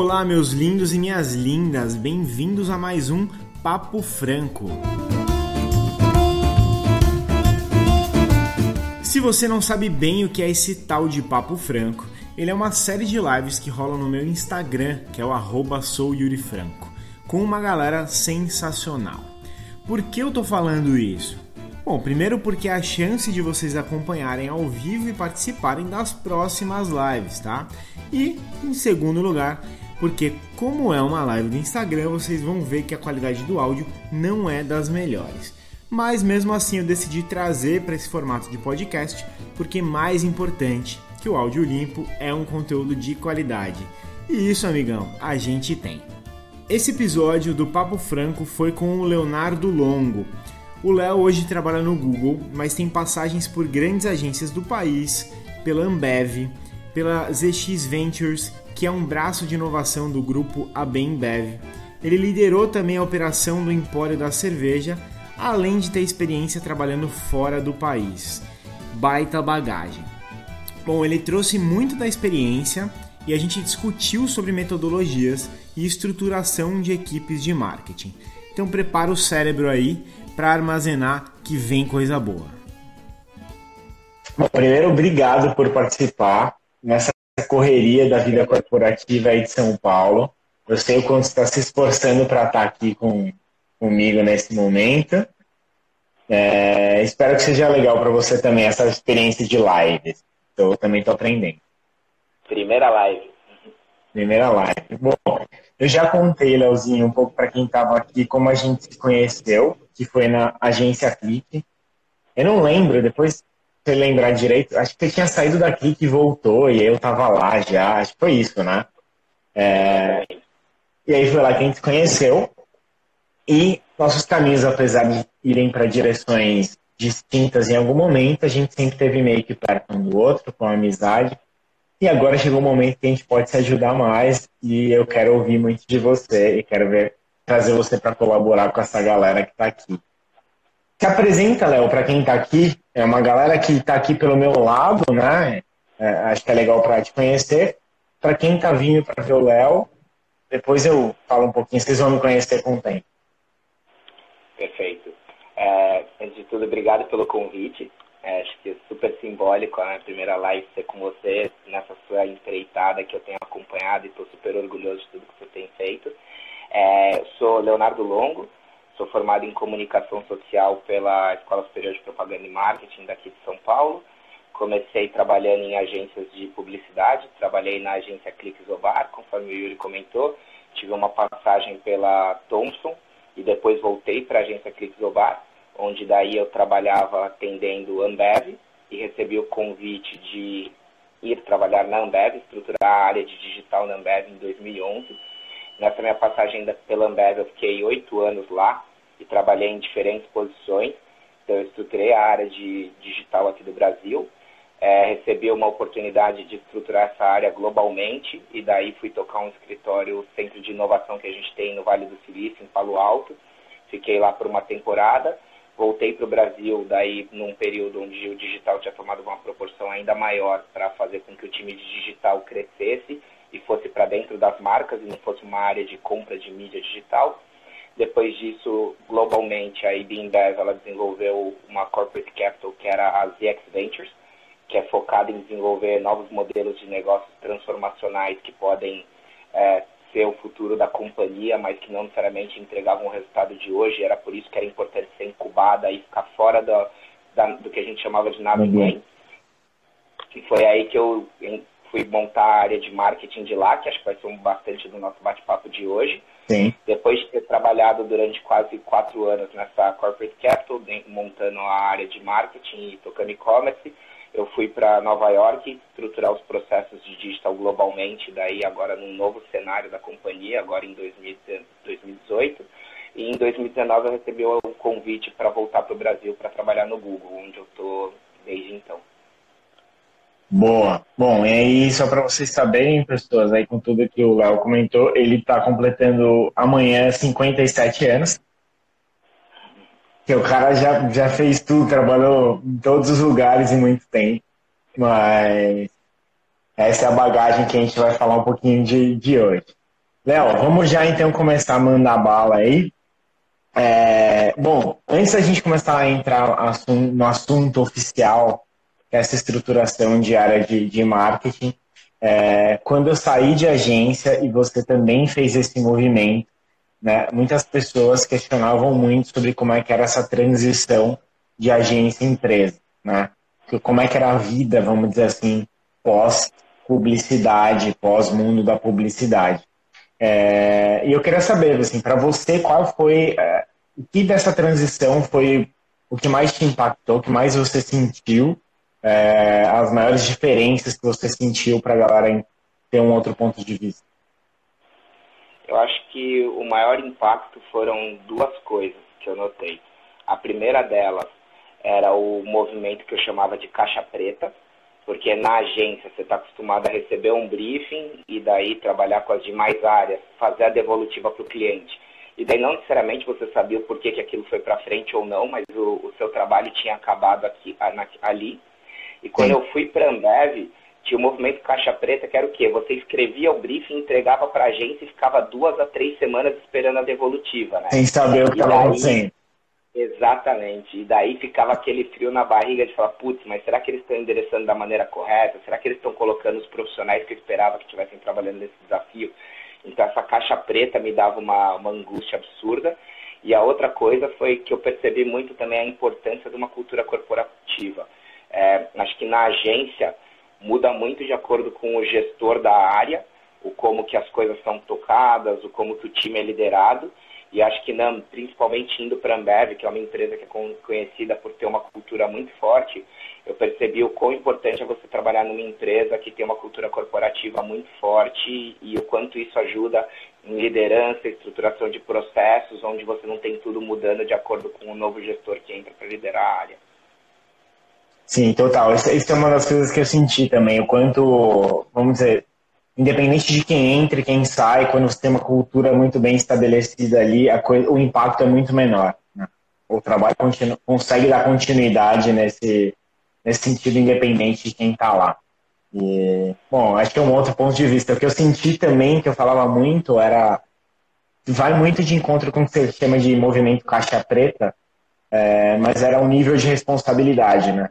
Olá, meus lindos e minhas lindas, bem-vindos a mais um Papo Franco. Se você não sabe bem o que é esse tal de Papo Franco, ele é uma série de lives que rola no meu Instagram, que é o souyurifranco, com uma galera sensacional. Por que eu tô falando isso? Bom, primeiro porque é a chance de vocês acompanharem ao vivo e participarem das próximas lives, tá? E em segundo lugar, porque como é uma live do Instagram, vocês vão ver que a qualidade do áudio não é das melhores. Mas mesmo assim eu decidi trazer para esse formato de podcast, porque mais importante que o áudio limpo é um conteúdo de qualidade. E isso, amigão, a gente tem. Esse episódio do Papo Franco foi com o Leonardo Longo. O Léo hoje trabalha no Google, mas tem passagens por grandes agências do país, pela Ambev, pela ZX Ventures, que é um braço de inovação do grupo Abembev. Ele liderou também a operação do Empório da Cerveja, além de ter experiência trabalhando fora do país. Baita bagagem. Bom, ele trouxe muito da experiência e a gente discutiu sobre metodologias e estruturação de equipes de marketing. Então prepara o cérebro aí para armazenar que vem coisa boa. Bom, primeiro, obrigado por participar nessa correria da vida corporativa aí de São Paulo. Eu sei o quanto você está se esforçando para estar tá aqui com, comigo nesse momento. É, espero que seja legal para você também essa experiência de live. Eu também estou aprendendo. Primeira live. Primeira live. Bom, eu já contei, Leozinho, um pouco para quem estava aqui como a gente se conheceu que foi na agência Clique. Eu não lembro, depois você lembrar direito, acho que você tinha saído da Clique e voltou, e eu tava lá já, acho que foi isso, né? É... E aí foi lá que a gente se conheceu. E nossos caminhos, apesar de irem para direções distintas em algum momento, a gente sempre teve meio que perto um do outro, com amizade. E agora chegou o um momento que a gente pode se ajudar mais e eu quero ouvir muito de você e quero ver trazer você para colaborar com essa galera que está aqui. Se apresenta, Léo, para quem está aqui. É uma galera que está aqui pelo meu lado, né? É, acho que é legal para te conhecer. Para quem está vindo para ver o Léo, depois eu falo um pouquinho, vocês vão me conhecer com o tempo. Perfeito. É, antes de tudo, obrigado pelo convite. É, acho que é super simbólico a minha primeira live ser com você nessa sua empreitada que eu tenho acompanhado e estou super orgulhoso de tudo que você tem feito. É, sou Leonardo Longo, sou formado em comunicação social pela Escola Superior de Propaganda e Marketing daqui de São Paulo. Comecei trabalhando em agências de publicidade, trabalhei na agência Cliques Obar, conforme o Yuri comentou. Tive uma passagem pela Thompson e depois voltei para a agência Cliques Obar, onde daí eu trabalhava atendendo Ambev e recebi o convite de ir trabalhar na Ambev, estruturar a área de digital na Ambev em 2011 Nessa minha passagem pela Ambev, eu fiquei oito anos lá e trabalhei em diferentes posições. Então, eu estruturei a área de digital aqui do Brasil. É, recebi uma oportunidade de estruturar essa área globalmente e daí fui tocar um escritório, centro de inovação que a gente tem no Vale do Silício, em Palo Alto. Fiquei lá por uma temporada. Voltei para o Brasil, daí num período onde o digital tinha tomado uma proporção ainda maior para fazer com que o time de digital crescesse e fosse para dentro das marcas e não fosse uma área de compra de mídia digital. Depois disso, globalmente, a IBIMBev ela desenvolveu uma corporate capital que era a ZX Ventures, que é focada em desenvolver novos modelos de negócios transformacionais que podem é, ser o futuro da companhia, mas que não necessariamente entregavam o resultado de hoje. Era por isso que era importante ser incubada e ficar fora do, da, do que a gente chamava de nada uhum. E foi aí que eu fui montar a área de marketing de lá, que acho que vai ser um bastante do nosso bate-papo de hoje. Sim. Depois de ter trabalhado durante quase quatro anos nessa corporate capital, montando a área de marketing e tocando e-commerce, eu fui para Nova York estruturar os processos de digital globalmente, daí agora num novo cenário da companhia, agora em 2018. E em 2019 eu recebi um convite para voltar para o Brasil para trabalhar no Google, onde eu estou desde então. Boa. Bom, e aí, só para vocês saberem, pessoas, aí com tudo que o Léo comentou, ele está completando amanhã 57 anos. Que o cara já, já fez tudo, trabalhou em todos os lugares e muito tempo. Mas essa é a bagagem que a gente vai falar um pouquinho de, de hoje. Léo, vamos já então começar a mandar bala aí. É, bom, antes da gente começar a entrar no assunto oficial, essa estruturação de de, de marketing, é, quando eu saí de agência e você também fez esse movimento, né, muitas pessoas questionavam muito sobre como é que era essa transição de agência em empresa, né? Como é que era a vida, vamos dizer assim, pós publicidade, pós mundo da publicidade. É, e eu queria saber, assim, para você, qual foi é, o que dessa transição foi o que mais te impactou, o que mais você sentiu, é, as maiores diferenças que você sentiu para a galera ter um outro ponto de vista? Eu acho que o maior impacto foram duas coisas que eu notei. A primeira delas era o movimento que eu chamava de caixa preta, porque na agência você está acostumado a receber um briefing e daí trabalhar com as demais áreas, fazer a devolutiva para o cliente. E daí não necessariamente você sabia o porquê que aquilo foi para frente ou não, mas o, o, seu trabalho tinha acabado aqui, ali. E quando Sim. eu fui para a Ambev, tinha o movimento caixa preta, que era o quê? Você escrevia o briefing, entregava para a agência e ficava duas a três semanas esperando a devolutiva, né? Sem saber o que estava acontecendo. Exatamente. E daí ficava aquele frio na barriga de falar, putz, mas será que eles estão endereçando da maneira correta? Será que eles estão colocando os profissionais que eu esperava que estivessem trabalhando nesse desafio? Então essa caixa preta me dava uma, uma angústia absurda. E a outra coisa foi que eu percebi muito também a importância de uma cultura corporativa. É, acho que na agência muda muito de acordo com o gestor da área, o como que as coisas são tocadas, o como que o time é liderado. E acho que não, principalmente indo para a Ambev, que é uma empresa que é conhecida por ter uma cultura muito forte, eu percebi o quão importante é você trabalhar numa empresa que tem uma cultura corporativa muito forte e o quanto isso ajuda em liderança, estruturação de processos, onde você não tem tudo mudando de acordo com o novo gestor que entra para liderar a área. Sim, total. Isso é uma das coisas que eu senti também, o quanto, vamos dizer, independente de quem entra e quem sai, quando você tem uma cultura muito bem estabelecida ali, coisa, o impacto é muito menor. Né? O trabalho continu, consegue dar continuidade nesse, nesse sentido, independente de quem está lá. E, bom, acho que é um outro ponto de vista. O que eu senti também, que eu falava muito, era. Vai muito de encontro com o que você chama de movimento caixa preta, é, mas era um nível de responsabilidade, né?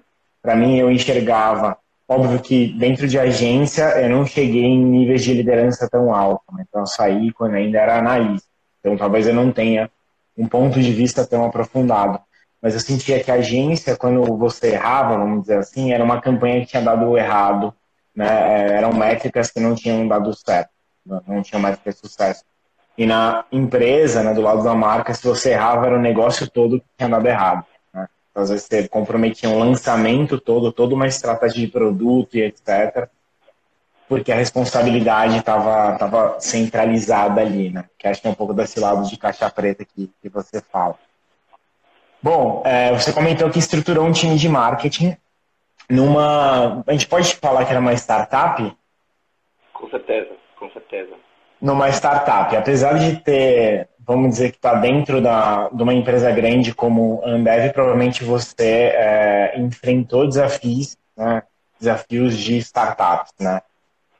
Para mim, eu enxergava Óbvio que dentro de agência eu não cheguei em níveis de liderança tão alto, né? então eu saí quando ainda era analista. Então talvez eu não tenha um ponto de vista tão aprofundado. Mas eu sentia que a agência, quando você errava, vamos dizer assim, era uma campanha que tinha dado errado, né? É, eram métricas que não tinham dado certo, não tinham mais ter sucesso. E na empresa, né, do lado da marca, se você errava, era o negócio todo que tinha dado errado às vezes você comprometia um lançamento todo, toda uma estratégia de produto e etc. Porque a responsabilidade estava tava centralizada ali, né? Que acho que é um pouco desse lado de caixa preta que, que você fala. Bom, é, você comentou que estruturou um time de marketing numa. A gente pode falar que era uma startup? Com certeza, com certeza. Numa startup. Apesar de ter vamos dizer que está dentro da, de uma empresa grande como a Ambev, provavelmente você é, enfrentou desafios, né, desafios de startups, né?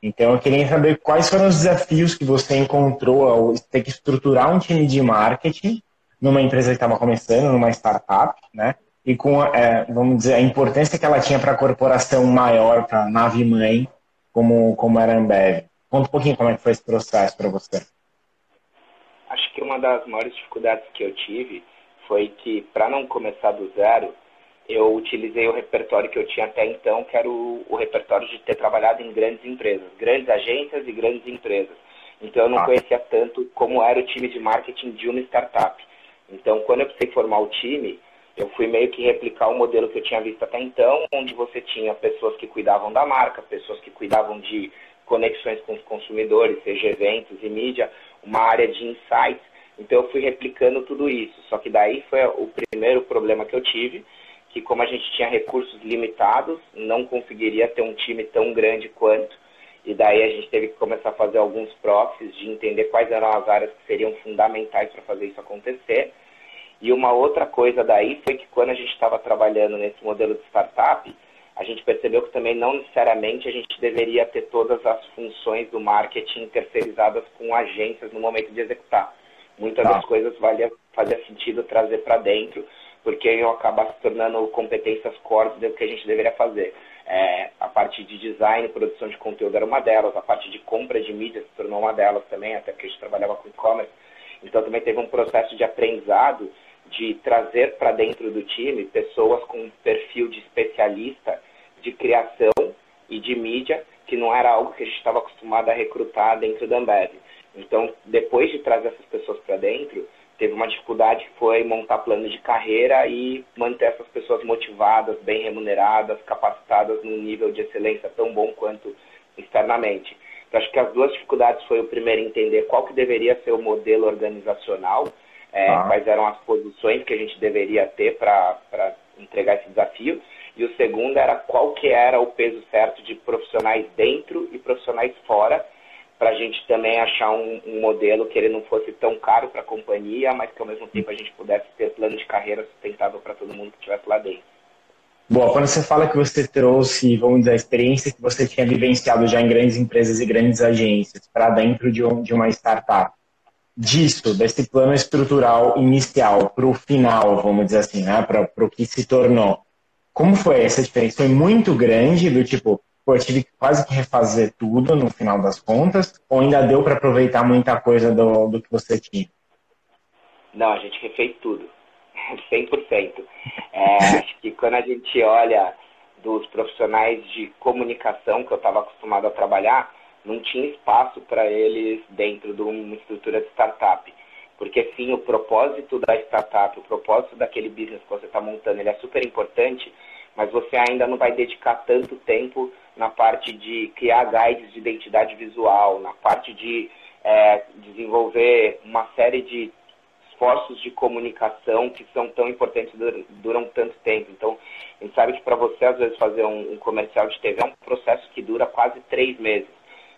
Então eu queria saber quais foram os desafios que você encontrou ao ter que estruturar um time de marketing numa empresa que estava começando, numa startup, né? E com, é, vamos dizer, a importância que ela tinha para a corporação maior, para a nave mãe, como, como era a Ambev. Conta um pouquinho como é que foi esse processo para você acho que uma das maiores dificuldades que eu tive foi que, para não começar do zero, eu utilizei o repertório que eu tinha até então, que era o, o, repertório de ter trabalhado em grandes empresas, grandes agências e grandes empresas. Então eu não ah. conhecia tanto como era o time de marketing de uma startup. Então quando eu precisei formar o time, eu fui meio que replicar o modelo que eu tinha visto até então, onde você tinha pessoas que cuidavam da marca, pessoas que cuidavam de conexões com os consumidores, seja eventos e mídia, uma área de insights. Então eu fui replicando tudo isso. Só que daí foi o primeiro problema que eu tive, que como a gente tinha recursos limitados, não conseguiria ter um time tão grande quanto. E daí a gente teve que começar a fazer alguns proxies de entender quais eram as áreas que seriam fundamentais para fazer isso acontecer. E uma outra coisa daí foi que quando a gente estava trabalhando nesse modelo de startup, a gente percebeu que também não necessariamente a gente deveria ter todas as funções do marketing terceirizadas com agências no momento de executar. Muitas tá. das coisas valia, fazia sentido trazer para dentro, porque iam acabar se tornando competências core do que a gente deveria fazer. É, a parte de design, produção de conteúdo era uma delas, a parte de compra de mídia se tornou uma delas também, até porque a gente trabalhava com e-commerce. Então também teve um processo de aprendizado de trazer para dentro do time pessoas com um perfil de especialista de criação e de mídia, que não era algo que a gente estava acostumado a recrutar dentro da Ambev. Então, depois de trazer essas pessoas para dentro, teve uma dificuldade que foi montar plano de carreira e manter essas pessoas motivadas, bem remuneradas, capacitadas num nível de excelência tão bom quanto externamente. Então, acho que as duas dificuldades foi o primeiro entender qual que deveria ser o modelo organizacional, é, ah. quais eram as posições que a gente deveria ter para entregar esse desafio, e o segundo era qual que era o peso certo de profissionais dentro e profissionais fora, para a gente também achar um, um, modelo que ele não fosse tão caro para a companhia, mas que ao mesmo tempo a gente pudesse ter plano de carreira sustentável para todo mundo que estivesse lá dentro. Bom, quando você fala que você trouxe, vamos dizer, a experiência que você tinha vivenciado já em grandes empresas e grandes agências para dentro de, um, de uma startup, disso, desse plano estrutural inicial para o final, vamos dizer assim, né, para o que se tornou, como foi essa diferença? Foi muito grande, do tipo, pô, eu tive quase que refazer tudo no final das contas, ou ainda deu para aproveitar muita coisa do, do que você tinha? Não, a gente refez tudo, 100%. É, acho que quando a gente olha dos profissionais de comunicação que eu estava acostumado a trabalhar, não tinha espaço para eles dentro de uma estrutura de startup. Porque sim, o propósito da startup, o propósito daquele business que você está montando, ele é super importante, mas você ainda não vai dedicar tanto tempo na parte de criar guides de identidade visual, na parte de é, desenvolver uma série de esforços de comunicação que são tão importantes duram, duram tanto tempo. Então, a gente sabe que para você, às vezes, fazer um, um comercial de TV é um processo que dura quase três meses.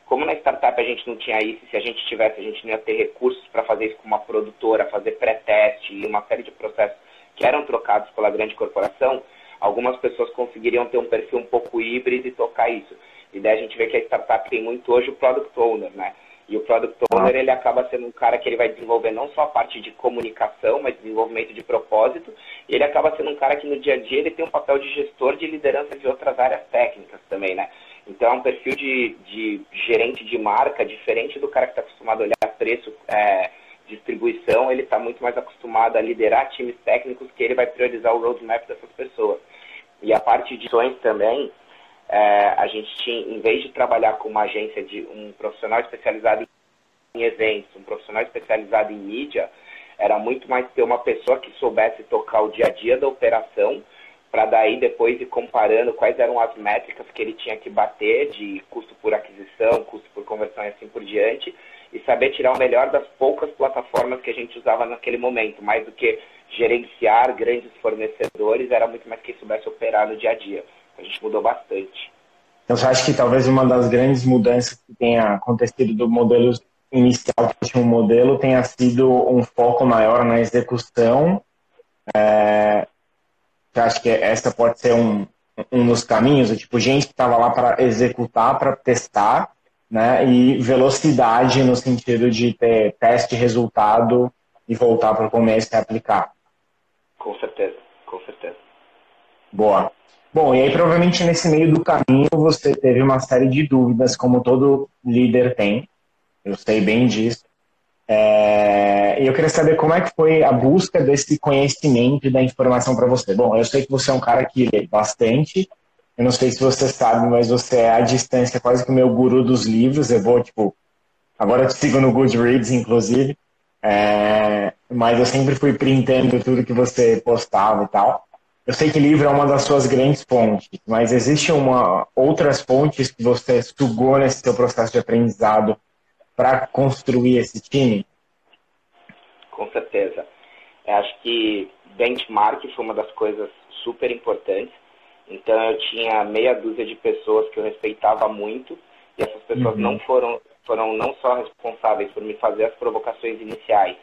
Como na startup a gente não tinha isso, se a gente tivesse, a gente não ia ter recursos para fazer isso com uma produtora, fazer pré-teste e uma série de processos que eram trocados pela grande corporação, algumas pessoas conseguiriam ter um perfil um pouco híbrido e tocar isso. E daí a gente vê que a startup tem muito hoje o product owner, né? E o product owner ele acaba sendo um cara que ele vai desenvolver não só a parte de comunicação, mas desenvolvimento de propósito. E ele acaba sendo um cara que no dia a dia ele tem um papel de gestor de liderança de outras áreas técnicas também, né? Então é um perfil de, de gerente de marca diferente do cara que está acostumado a olhar preço, é, distribuição. Ele está muito mais acostumado a liderar times técnicos que ele vai priorizar o roadmap dessas pessoas. E a parte de ações também, é, a gente tinha, em vez de trabalhar com uma agência de um profissional especializado em eventos, um profissional especializado em mídia, era muito mais ter uma pessoa que soubesse tocar o dia a dia da operação, para daí depois ir comparando quais eram as métricas que ele tinha que bater de custo por aquisição, custo por conversão e assim por diante, e saber tirar o melhor das poucas plataformas que a gente usava naquele momento, mais do que gerenciar grandes fornecedores, era muito mais quem soubesse operar no dia a dia. A gente mudou bastante. Então, você acha que talvez uma das grandes mudanças que tenha acontecido do modelo inicial que tinha um modelo tenha sido um foco maior na execução? É, você acha que essa pode ser um, um dos caminhos? Tipo, gente que estava lá para executar, para testar, né? E velocidade no sentido de ter teste, resultado e voltar para o começo e aplicar. Com certeza, com certeza. Boa. Bom, e aí provavelmente nesse meio do caminho você teve uma série de dúvidas, como todo líder tem. Eu sei bem disso. É... Eu queria saber como é que foi a busca desse conhecimento e da informação para você. Bom, eu sei que você é um cara que lê bastante. Eu não sei se você sabe, mas você é à distância quase que o meu guru dos livros. Eu vou, tipo, agora eu te sigo no Goodreads, inclusive. É... Mas eu sempre fui printando tudo que você postava e tal. Eu sei que livro é uma das suas grandes fontes, mas existe uma outras fontes que você sugou nesse seu processo de aprendizado para construir esse time? Com certeza. Eu acho que benchmark foi uma das coisas super importantes. Então eu tinha meia dúzia de pessoas que eu respeitava muito e essas pessoas uhum. não foram foram não só responsáveis por me fazer as provocações iniciais,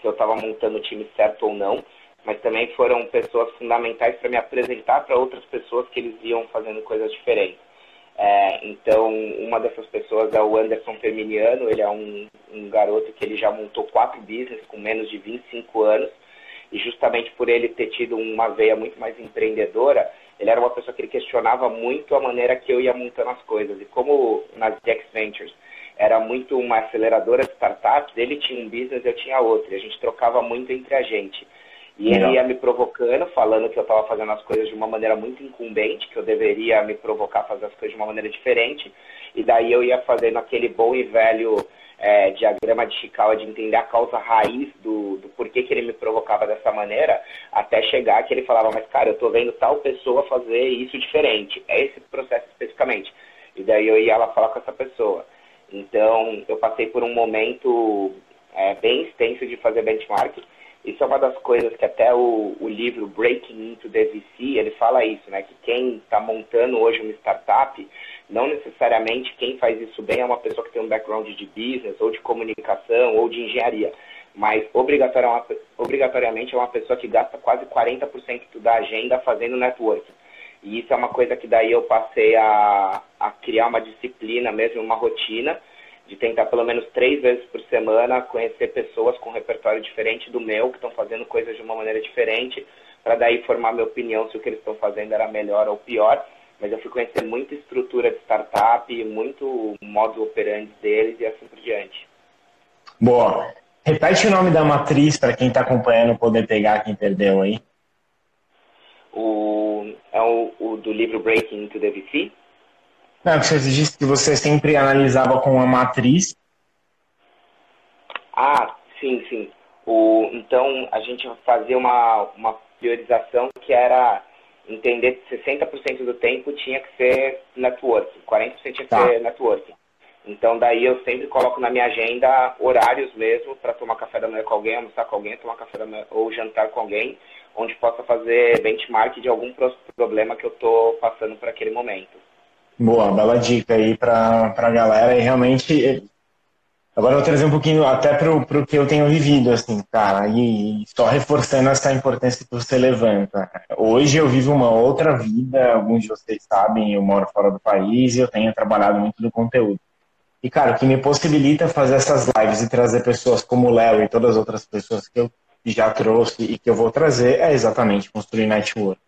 se eu estava montando o time certo ou não, mas também foram pessoas fundamentais para me apresentar para outras pessoas que eles iam fazendo coisas diferentes. É, então, uma dessas pessoas é o Anderson Terminiano, ele é um, um garoto que ele já montou quatro business com menos de 25 anos, e justamente por ele ter tido uma veia muito mais empreendedora, ele era uma pessoa que ele questionava muito a maneira que eu ia montando as coisas. E como nas X Ventures era muito uma aceleradora de startups, ele tinha um business, eu tinha outro, e a gente trocava muito entre a gente. E ele ia me provocando, falando que eu estava fazendo as coisas de uma maneira muito incumbente, que eu deveria me provocar a fazer as coisas de uma maneira diferente. E daí eu ia fazendo aquele bom e velho é, diagrama de Chikawa de entender a causa raiz do, do porquê que ele me provocava dessa maneira, até chegar que ele falava, mas cara, eu estou vendo tal pessoa fazer isso diferente. É esse processo especificamente. E daí eu ia lá falar com essa pessoa. Então, eu passei por um momento é, bem extenso de fazer benchmark isso é uma das coisas que até o, o livro Breaking Into the VC, ele fala isso, né? Que quem está montando hoje uma startup, não necessariamente quem faz isso bem é uma pessoa que tem um background de business, ou de comunicação, ou de engenharia. Mas obrigatoriamente é uma pessoa que gasta quase 40% da agenda fazendo networking. E isso é uma coisa que daí eu passei a, a criar uma disciplina mesmo, uma rotina, de tentar pelo menos três vezes por semana conhecer pessoas com repertório diferente do meu, que estão fazendo coisas de uma maneira diferente, para daí formar minha opinião se o que eles estão fazendo era melhor ou pior. Mas eu fui conhecer muita estrutura de startup, muito modo operandi deles e assim por diante. Boa. Repete o nome da matriz para quem está acompanhando poder pegar quem perdeu aí. O, é o, o do livro Breaking into the VC? Não, você disse que você sempre analisava com a matriz. Ah, sim, sim. O, então, a gente fazia uma, uma priorização que era entender que 60% do tempo tinha que ser networking, 40% tinha que tá. ser networking. Então, daí eu sempre coloco na minha agenda horários mesmo para tomar café da manhã com alguém, almoçar com alguém, tomar café da manhã ou jantar com alguém, onde possa fazer benchmark de algum problema que eu estou passando por aquele momento. Boa, bela dica aí para a galera. E realmente, agora eu vou trazer um pouquinho até para o que eu tenho vivido, assim, cara, e, e só reforçando essa importância que você levanta. Hoje eu vivo uma outra vida, alguns de vocês sabem, eu moro fora do país e eu tenho trabalhado muito no conteúdo. E, cara, o que me possibilita fazer essas lives e trazer pessoas como o Léo e todas as outras pessoas que eu já trouxe e que eu vou trazer é exatamente construir network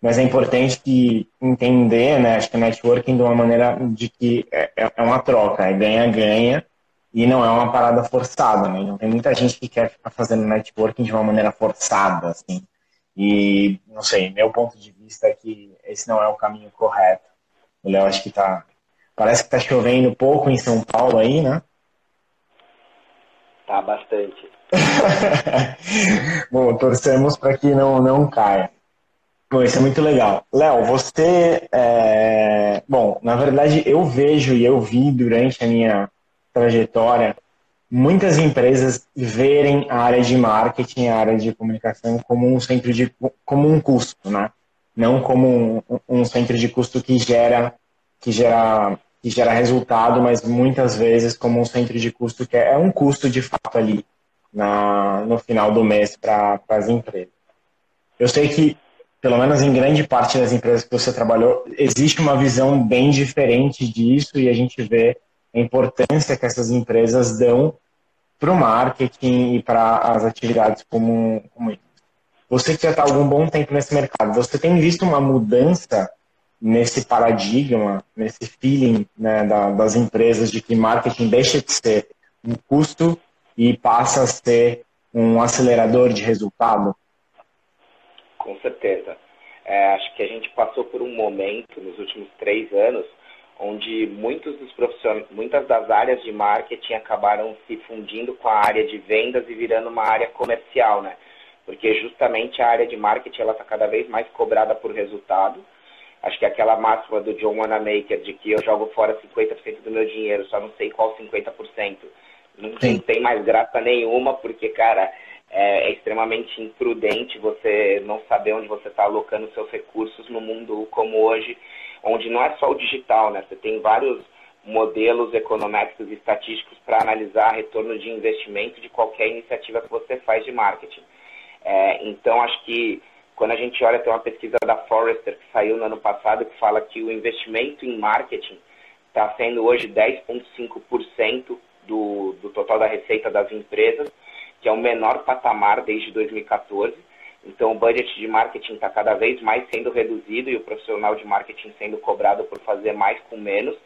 mas é importante que entender, né, acho que networking de uma maneira de que é, é uma troca, é ganha-ganha e não é uma parada forçada, né? Então tem muita gente que quer ficar fazendo networking de uma maneira forçada, assim. E não sei, meu ponto de vista é que esse não é o caminho correto. O Léo acho que tá parece que tá chovendo pouco em São Paulo aí, né? Tá bastante. Bom, torcemos para que não não caia. Bom, isso é muito legal. Léo, você. É... Bom, na verdade, eu vejo e eu vi durante a minha trajetória muitas empresas verem a área de marketing, a área de comunicação como um centro de como um custo, né? Não como um, um centro de custo que gera que gera que gera resultado, mas muitas vezes como um centro de custo que é, é um custo de fato ali na, no final do mês para as empresas. Eu sei que pelo menos em grande parte das empresas que você trabalhou, existe uma visão bem diferente disso e a gente vê a importância que essas empresas dão para o marketing e para as atividades como, como isso. Você que já está algum bom tempo nesse mercado, você tem visto uma mudança nesse paradigma, nesse feeling né, da, das empresas de que marketing deixa de ser um custo e passa a ser um acelerador de resultado? Com certeza. É, acho que a gente passou por um momento nos últimos três anos onde muitos dos profissionais, muitas das áreas de marketing acabaram se fundindo com a área de vendas e virando uma área comercial, né? Porque justamente a área de marketing ela está cada vez mais cobrada por resultado. Acho que aquela máxima do John Wanamaker de que eu jogo fora 50% do meu dinheiro, só não sei qual 50%. Não tem, tem mais graça nenhuma, porque, cara, é, é, extremamente imprudente você não saber onde você está alocando seus recursos no mundo como hoje, onde não é só o digital, né? Você tem vários modelos econométricos e estatísticos para analisar retorno de investimento de qualquer iniciativa que você faz de marketing. É, então, acho que quando a gente olha, tem uma pesquisa da Forrester que saiu no ano passado que fala que o investimento em marketing está sendo hoje 10,5% do, do total da receita das empresas, que é o menor patamar desde 2014. Então, o budget de marketing está cada vez mais sendo reduzido e o profissional de marketing sendo cobrado por fazer mais com menos,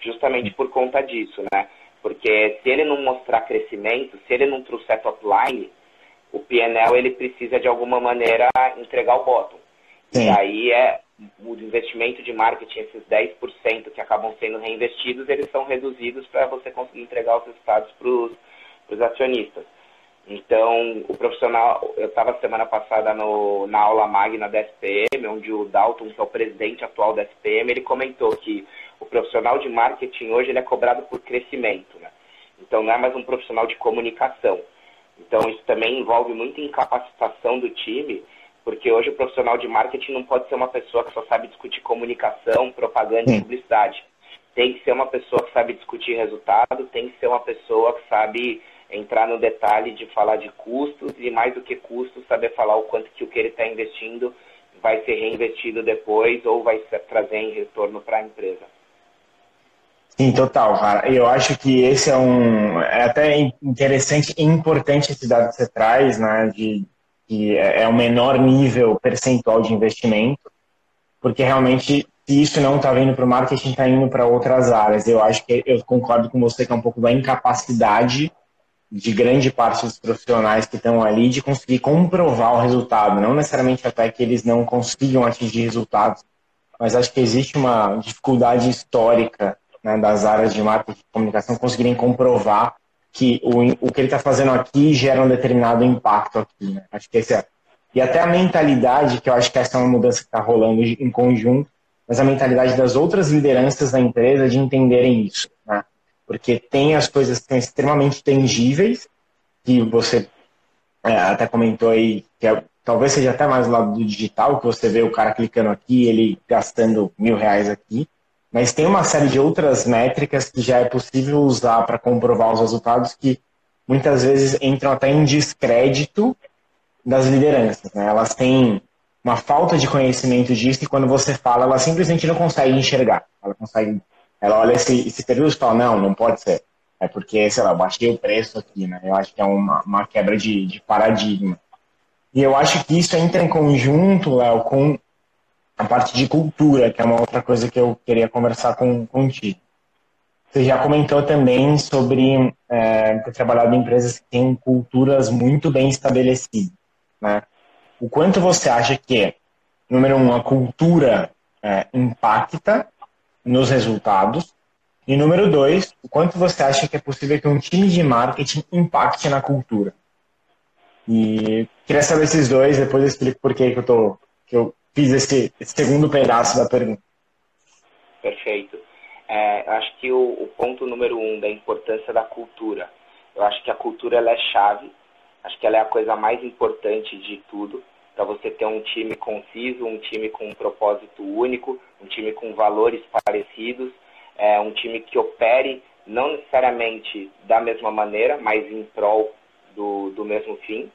justamente por conta disso, né? Porque se ele não mostrar crescimento, se ele não trouxer top line, o PNL ele precisa de alguma maneira entregar o bottom. Sim. E aí é o investimento de marketing, esses 10% que acabam sendo reinvestidos, eles são reduzidos para você conseguir entregar os resultados para os acionistas. Então, o profissional, eu estava semana passada no, na aula magna da SPM, onde o Dalton, que é o presidente atual da SPM, ele comentou que o profissional de marketing hoje ele é cobrado por crescimento, né? Então, não é mais um profissional de comunicação. Então, isso também envolve muita incapacitação do time, porque hoje o profissional de marketing não pode ser uma pessoa que só sabe discutir comunicação, propaganda e publicidade. Tem que ser uma pessoa que sabe discutir resultado, tem que ser uma pessoa que sabe entrar no detalhe de falar de custos e mais do que custos, saber falar o quanto que o que ele está investindo vai ser reinvestido depois ou vai trazer em retorno para a empresa. Sim, total, cara. Eu acho que esse é um. É até interessante e importante esse dado que você traz, né? De que é, é o menor nível percentual de investimento, porque realmente, se isso não está vindo para o marketing, está indo para outras áreas. Eu acho que eu concordo com você que é um pouco da incapacidade de grande parte dos profissionais que estão ali de conseguir comprovar o resultado, não necessariamente até que eles não consigam atingir resultados, mas acho que existe uma dificuldade histórica né, das áreas de marketing e comunicação conseguirem comprovar que o, o que ele está fazendo aqui gera um determinado impacto aqui. Né? Acho que esse é. E até a mentalidade, que eu acho que essa é uma mudança que está rolando em conjunto, mas a mentalidade das outras lideranças da empresa de entenderem isso. Né? Porque tem as coisas que são extremamente tangíveis, que você é, até comentou aí, que é, talvez seja até mais do lado do digital, que você vê o cara clicando aqui, ele gastando mil reais aqui, mas tem uma série de outras métricas que já é possível usar para comprovar os resultados que muitas vezes entram até em descrédito das lideranças. Né? Elas têm uma falta de conhecimento disso e quando você fala, ela simplesmente não consegue enxergar. Ela consegue ela olha esse, esse período e fala, não, não pode ser. É porque, sei lá, eu baixei o preço aqui, né? Eu acho que é uma, uma quebra de, de paradigma. E eu acho que isso entra em conjunto, Léo, com a parte de cultura, que é uma outra coisa que eu queria conversar com, contigo. Você já comentou também sobre é, ter trabalhado em empresas que têm culturas muito bem estabelecidas. Né? O quanto você acha que, número um, a cultura é, impacta nos resultados? E número dois, o quanto você acha que é possível que um time de marketing impacte na cultura? E queria saber esses dois, depois eu explico por que, que, eu, tô, que eu fiz esse, esse segundo pedaço da pergunta. Perfeito. É, acho que o, o, ponto número um da importância da cultura. Eu acho que a cultura ela é chave. Acho que ela é a coisa mais importante de tudo para você ter um time conciso, um time com um propósito único, um time com valores parecidos, é, um time que opere não necessariamente da mesma maneira, mas em prol do, do mesmo fim.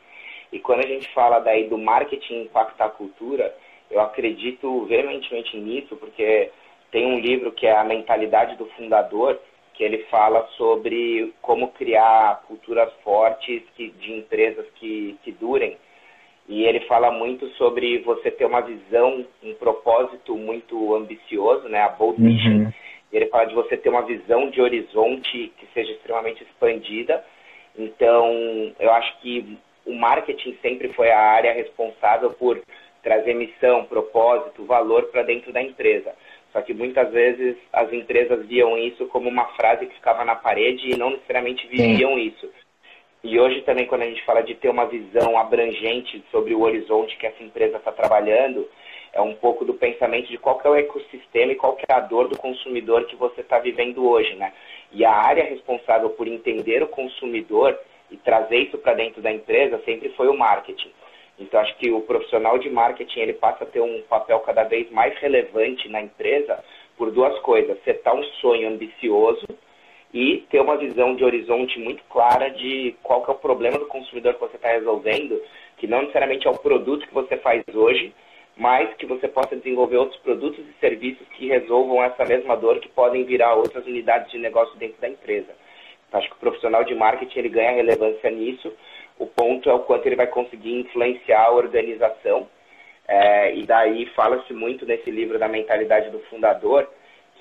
E quando a gente fala daí do marketing impactar a cultura, eu acredito veementemente nisso, porque tem um livro que é A Mentalidade do Fundador, que ele fala sobre como criar culturas fortes que, de empresas que, que durem e ele fala muito sobre você ter uma visão, um propósito muito ambicioso, né, a bold uhum. vision. E ele fala de você ter uma visão de horizonte que seja extremamente expandida. Então, eu acho que o marketing sempre foi a área responsável por trazer missão, propósito, valor para dentro da empresa. Só que muitas vezes as empresas viam isso como uma frase que ficava na parede e não necessariamente viviam Sim. isso. E hoje também, quando a gente fala de ter uma visão abrangente sobre o horizonte que essa empresa está trabalhando, é um pouco do pensamento de qual é o ecossistema e qual é a dor do consumidor que você está vivendo hoje, né? E a área responsável por entender o consumidor e trazer isso para dentro da empresa sempre foi o marketing. Então, acho que o profissional de marketing ele passa a ter um papel cada vez mais relevante na empresa por duas coisas: setar um sonho ambicioso e ter uma visão de horizonte muito clara de qual que é o problema do consumidor que você está resolvendo, que não necessariamente é o produto que você faz hoje, mas que você possa desenvolver outros produtos e serviços que resolvam essa mesma dor, que podem virar outras unidades de negócio dentro da empresa. Acho que o profissional de marketing ele ganha relevância nisso. O ponto é o quanto ele vai conseguir influenciar a organização. É, e daí fala-se muito nesse livro da mentalidade do fundador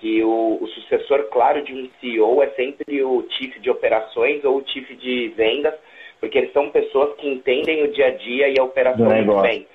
que o, o, sucessor claro de um CEO é sempre o chief de operações ou o chief de vendas, porque eles são pessoas que entendem o dia a dia e a operação muito bem.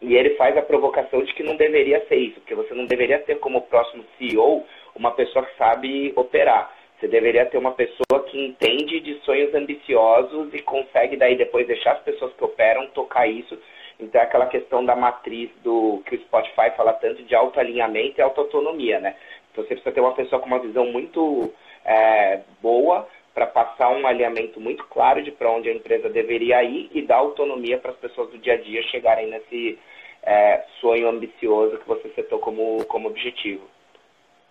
E ele faz a provocação de que não deveria ser isso, porque você não deveria ter como próximo CEO uma pessoa que sabe operar. Você deveria ter uma pessoa que entende de sonhos ambiciosos e consegue daí depois deixar as pessoas que operam tocar isso. Então é aquela questão da matriz do que o Spotify fala tanto de autoalinhamento e autoautonomia, né? Então você precisa ter uma pessoa com uma visão muito é, boa para passar um alinhamento muito claro de para onde a empresa deveria ir e dar autonomia para as pessoas do dia a dia chegarem nesse é, sonho ambicioso que você setou como, como objetivo.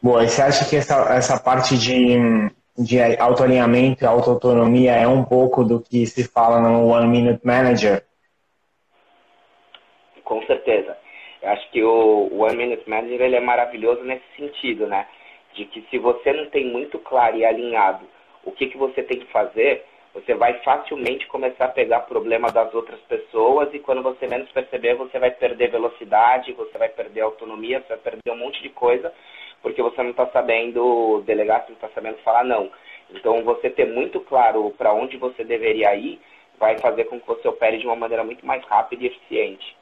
Boa, e você acha que essa, essa parte de, de autoalinhamento e autoautonomia é um pouco do que se fala no One Minute Manager? Com certeza. Eu acho que o One Minute Manager ele é maravilhoso nesse sentido, né? De que se você não tem muito claro e alinhado o que, que você tem que fazer, você vai facilmente começar a pegar problema das outras pessoas e quando você menos perceber, você vai perder velocidade, você vai perder autonomia, você vai perder um monte de coisa, porque você não está sabendo delegar, você não está sabendo falar não. Então, você ter muito claro para onde você deveria ir vai fazer com que você opere de uma maneira muito mais rápida e eficiente.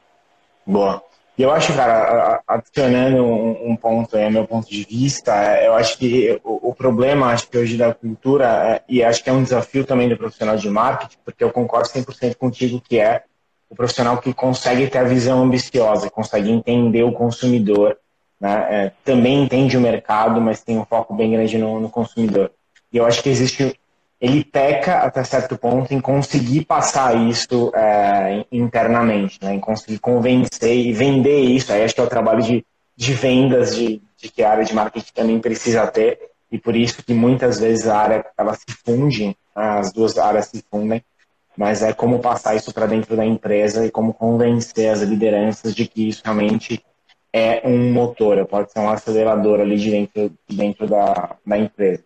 Boa. E eu acho, cara, adicionando um, ponto aí, meu ponto de vista, é, eu acho que o, o problema, acho que hoje da cultura, é, e acho que é um desafio também do profissional de marketing, porque eu concordo 100% contigo que é o profissional que consegue ter a visão ambiciosa, consegue entender o consumidor, né? É, também entende o mercado, mas tem um foco bem grande no, no consumidor. E eu acho que existe ele peca até certo ponto em conseguir passar isso é, internamente, né? em conseguir convencer e vender isso. Aí acho que é o trabalho de, de vendas de, de que a área de marketing também precisa ter e por isso que muitas vezes a área ela se funde, né? as duas áreas se fundem, mas é como passar isso para dentro da empresa e como convencer as lideranças de que isso realmente é um motor, pode ser um acelerador ali de dentro, de dentro da, da empresa.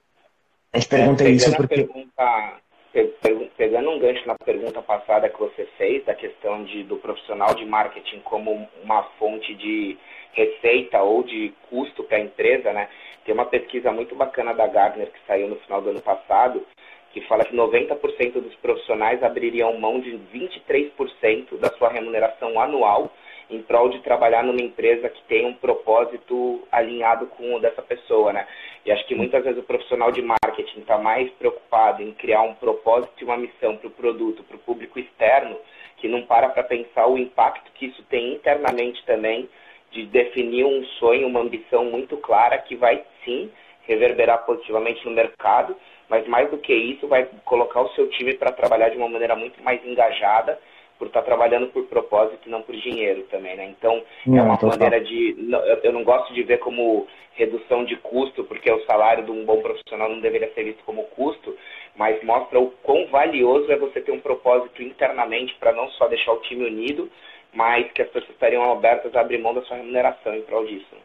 A gente pergunta é, isso porque. Pergunta, pegando um gancho na pergunta passada que você fez, da questão de, do profissional de marketing como uma fonte de receita ou de custo para a empresa, né? Tem uma pesquisa muito bacana da Gartner que saiu no final do ano passado, que fala que 90% dos profissionais abririam mão de 23% da sua remuneração anual em prol de trabalhar numa empresa que tem um propósito alinhado com o dessa pessoa, né? E acho que muitas vezes o profissional de marketing está mais preocupado em criar um propósito e uma missão para o produto, para o público externo, que não para para pensar o impacto que isso tem internamente também, de definir um sonho, uma ambição muito clara que vai sim reverberar positivamente no mercado, mas mais do que isso, vai colocar o seu time para trabalhar de uma maneira muito mais engajada por estar tá trabalhando por propósito e não por dinheiro também, né? Então, não, é uma maneira de... Eu não gosto de ver como redução de custo, porque o salário de um bom profissional não deveria ser visto como custo, mas mostra o quão valioso é você ter um propósito internamente para não só deixar o time unido, mas que as pessoas estariam abertas a abrir mão da sua remuneração em prol disso.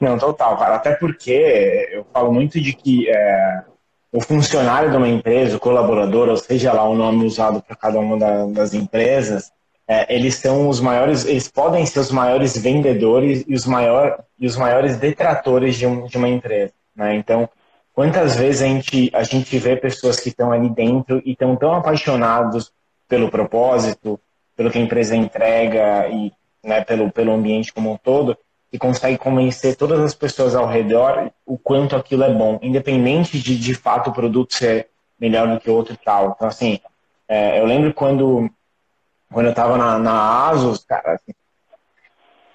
Não, total, cara. Até porque eu falo muito de que é, o funcionário de uma empresa, o colaborador, ou seja lá o nome usado para cada uma da, das empresas, é, eles são os maiores, eles podem ser os maiores vendedores e os, maior, e os maiores detratores de, um, de uma empresa. Né? Então, quantas vezes a gente, a gente vê pessoas que estão ali dentro e estão tão apaixonados pelo propósito, pelo que a empresa entrega e né, pelo, pelo ambiente como um todo, que consegue convencer todas as pessoas ao redor o quanto aquilo é bom, independente de de fato o produto ser melhor do que o outro e tal. Então, assim, é, eu lembro quando, quando eu estava na, na Asus, cara, assim,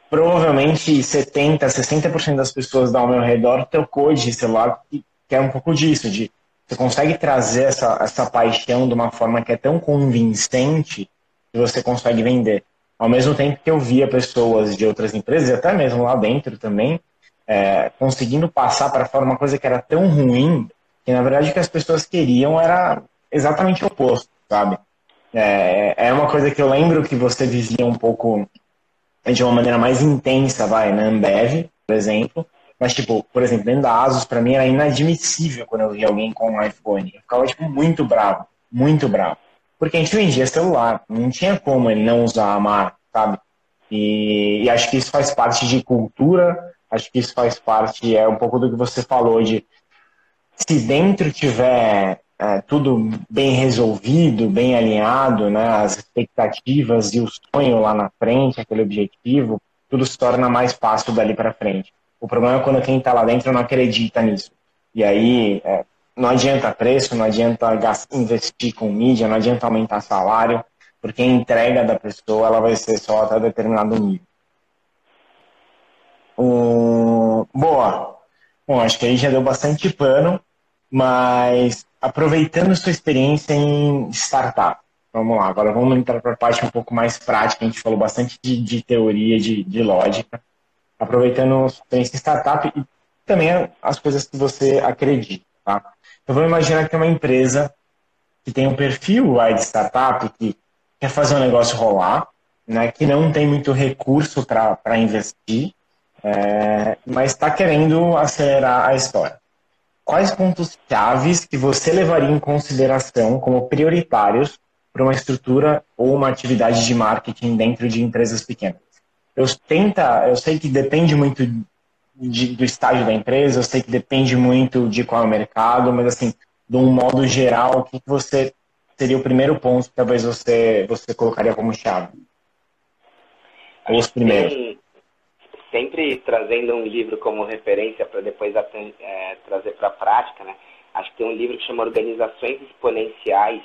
provavelmente 70, 60% das pessoas ao meu redor trocou de celular, que, que é um pouco disso, de você consegue trazer essa, essa paixão de uma forma que é tão convincente que você consegue vender. Ao mesmo tempo que eu via pessoas de outras empresas, e até mesmo lá dentro também, é, conseguindo passar para fora uma coisa que era tão ruim que na verdade o que as pessoas queriam era exatamente o oposto, sabe? É, é uma coisa que eu lembro que você vivia um pouco de uma maneira mais intensa, vai, na Ambev, por exemplo. Mas, tipo, por exemplo, dentro da Asus, para mim era inadmissível quando eu via alguém com um iPhone. Eu ficava, tipo, muito bravo, muito bravo. Porque a gente vendia celular, não tinha como ele não usar a marca, sabe? E, e, acho que isso faz parte de cultura, acho que isso faz parte, é um pouco do que você falou, de se dentro tiver é, tudo bem resolvido, bem alinhado, né, as expectativas e o sonho lá na frente, aquele objetivo, tudo se torna mais fácil dali para frente. O problema é quando quem está lá dentro não acredita nisso. E aí é, não adianta preço, não adianta investir com mídia, não adianta aumentar salário, porque a entrega da pessoa ela vai ser só até determinado nível. Um, boa. Bom, acho que aí já deu bastante pano, mas aproveitando sua experiência em startup. Vamos lá, agora vamos entrar para a parte um pouco mais prática. A gente falou bastante de, de teoria, de, de, lógica. Aproveitando sua experiência em startup e também as coisas que você acredita. Tá? Então vamos imaginar que tem uma empresa que tem um perfil aí de startup, que quer fazer um negócio rolar, né, que não tem muito recurso para investir, é, mas está querendo acelerar a história quais pontos chaves que você levaria em consideração como prioritários para uma estrutura ou uma atividade de marketing dentro de empresas pequenas? Eu tenta, eu sei que depende muito de, do estágio da empresa, eu sei que depende muito de qual é o mercado, mas assim, de um modo geral, o que você seria o primeiro ponto que talvez você você colocaria como chave? Ou os primeiros? sempre trazendo um livro como referência para depois é, trazer para a prática, né? Acho que tem um livro que chama Organizações Exponenciais,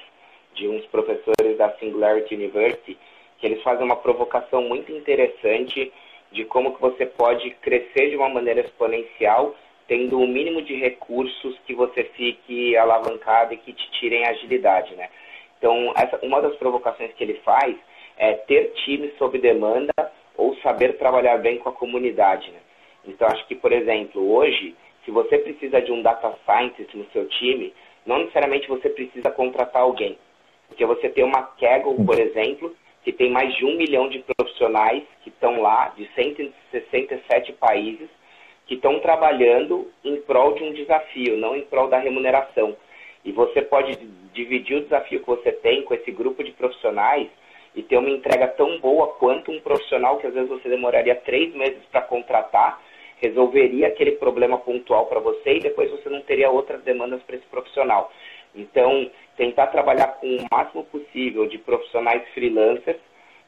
de uns professores da Singularity University, que eles fazem uma provocação muito interessante de como que você pode crescer de uma maneira exponencial, tendo o mínimo de recursos que você fique alavancado e que te tirem agilidade, né? Então, essa, uma das provocações que ele faz é ter times sob demanda ou saber trabalhar bem com a comunidade. Né? Então, acho que, por exemplo, hoje, se você precisa de um data scientist no seu time, não necessariamente você precisa contratar alguém. Porque você tem uma Kaggle, por exemplo, que tem mais de um milhão de profissionais que estão lá, de 167 países, que estão trabalhando em prol de um desafio, não em prol da remuneração. E você pode dividir o desafio que você tem com esse grupo de profissionais e ter uma entrega tão boa quanto um profissional que às vezes você demoraria três meses para contratar, resolveria aquele problema pontual para você e depois você não teria outras demandas para esse profissional. Então, tentar trabalhar com o máximo possível de profissionais freelancers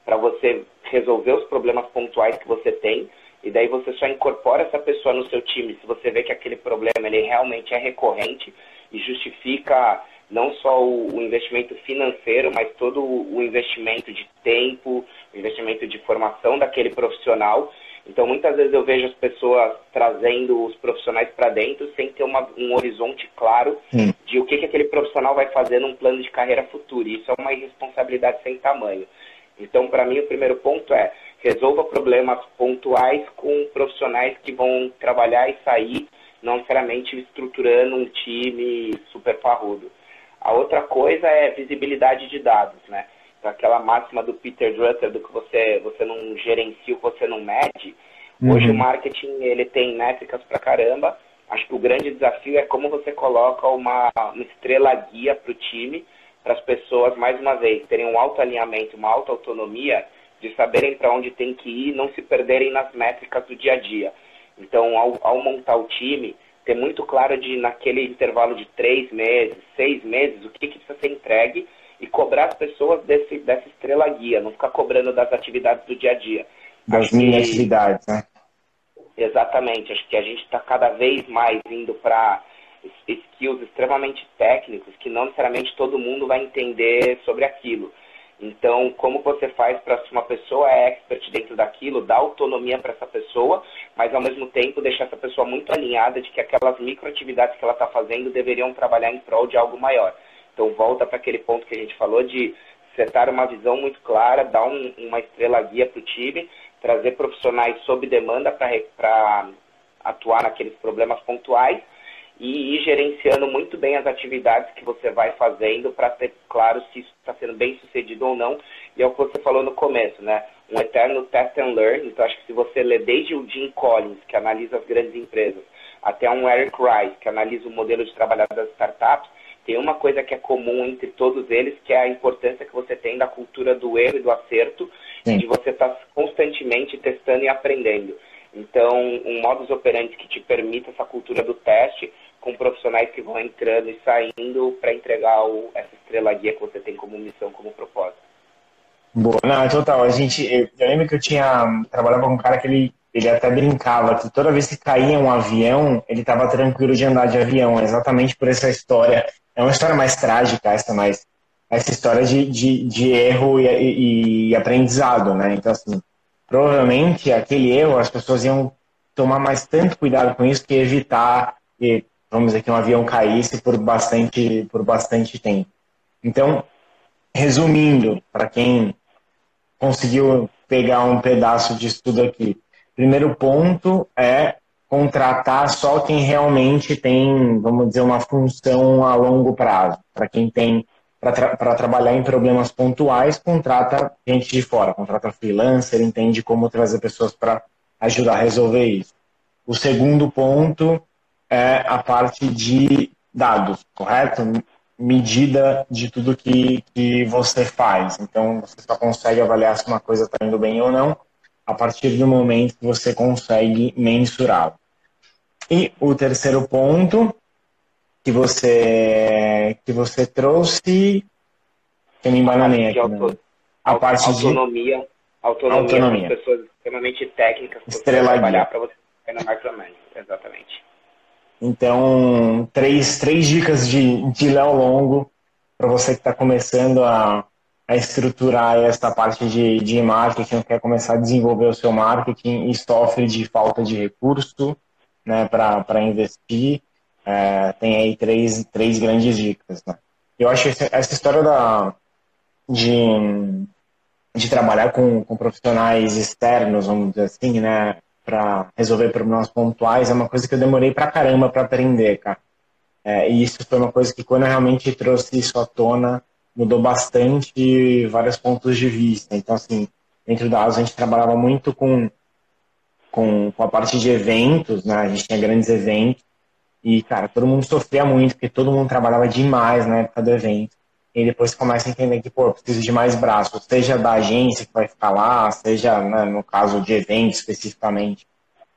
para você resolver os problemas pontuais que você tem e daí você só incorpora essa pessoa no seu time se você vê que aquele problema ele realmente é recorrente e justifica não só o, o, investimento financeiro, mas todo o investimento de tempo, o investimento de formação daquele profissional. Então, muitas vezes eu vejo as pessoas trazendo os profissionais para dentro sem ter uma, um horizonte claro hum. De o que, que aquele profissional vai fazer num plano de carreira futuro. E isso é uma irresponsabilidade sem tamanho. Então, para mim, o primeiro ponto é resolva problemas pontuais com profissionais que vão trabalhar e sair, não necessariamente estruturando um time super parrudo. A outra coisa é visibilidade de dados, né? Então, aquela máxima do Peter Drucker do que você, você não gerencia o que você não mede. Uhum. Hoje o marketing ele tem métricas pra caramba. Acho que o grande desafio é como você coloca uma, uma estrela guia para o time, para as pessoas, mais uma vez, terem um alto alinhamento, uma alta autonomia, de saberem para onde tem que ir, não se perderem nas métricas do dia a dia. Então, ao, ao montar o time, ter muito claro de naquele intervalo de três meses, seis meses, o que, que precisa ser entregue e cobrar as pessoas desse, dessa estrela guia, não ficar cobrando das atividades do dia a dia. Das minhas atividades, né? Exatamente. Acho que a gente está cada vez mais indo para skills extremamente técnicos que não necessariamente todo mundo vai entender sobre aquilo. Então, como você faz para se uma pessoa é expert dentro daquilo, dar autonomia para essa pessoa, mas ao mesmo tempo deixar essa pessoa muito alinhada de que aquelas microatividades que ela está fazendo deveriam trabalhar em prol de algo maior. Então, volta para aquele ponto que a gente falou de setar uma visão muito clara, dar um, uma estrela guia para o time, trazer profissionais sob demanda para atuar naqueles problemas pontuais e ir gerenciando muito bem as atividades que você vai fazendo para ter claro se isso está sendo bem sucedido ou não. E é o que você falou no começo, né? Um eterno test and learn. Então, acho que se você ler desde o Jim Collins, que analisa as grandes empresas, até um Eric Rice, que analisa o modelo de trabalho das startups, tem uma coisa que é comum entre todos eles, que é a importância que você tem da cultura do erro e do acerto, Sim. de você estar tá constantemente testando e aprendendo. Então, um modus operandi que te permita essa cultura do teste, com profissionais que vão entrando e saindo para entregar o, essa estrela guia que você tem como missão, como propósito. Boa, não, total. A gente, eu, eu lembro que eu tinha trabalhava com um cara que ele, ele até brincava que toda vez que caía um avião, ele estava tranquilo de andar de avião, exatamente por essa história. É uma história mais trágica essa, mas essa história de, de, de erro e, e, e aprendizado, né? Então, assim, provavelmente aquele erro as pessoas iam tomar mais tanto cuidado com isso que evitar que vamos dizer, que um avião caísse por bastante, por bastante tempo. Então, resumindo, para quem conseguiu pegar um pedaço de estudo aqui, primeiro ponto é contratar só quem realmente tem, vamos dizer, uma função a longo prazo. Para quem tem para tra trabalhar em problemas pontuais, contrata gente de fora, contrata freelancer, entende como trazer pessoas para ajudar a resolver isso. O segundo ponto é a parte de dados, correto? Medida de tudo que, que você faz. Então, você só consegue avaliar se uma coisa está indo bem ou não a partir do momento que você consegue mensurar. E o terceiro ponto que você que você trouxe, que me embananei aqui. Né? A parte autonomia, de autonomia, autonomia. pessoas extremamente técnicas trabalhar para você na Micromanage, exatamente. Então, três, três dicas de, de Léo Longo para você que está começando a, a estruturar essa parte de, de marketing, quer começar a desenvolver o seu marketing e sofre de falta de recurso né, para investir. É, tem aí três, três grandes dicas. Né? Eu acho que essa história da, de, de trabalhar com, com profissionais externos, vamos dizer assim, né, para resolver problemas pontuais é uma coisa que eu demorei pra caramba para aprender, cara. É, e isso foi uma coisa que quando eu realmente trouxe isso à tona, mudou bastante vários pontos de vista. Então, assim, dentro da ASO a gente trabalhava muito com, com, com a parte de eventos, né? A gente tinha grandes eventos. E, cara, todo mundo sofria muito, porque todo mundo trabalhava demais na época do evento e depois começa a entender que, pô, preciso de mais braços, seja da agência que vai ficar lá, seja, né, no caso de eventos especificamente,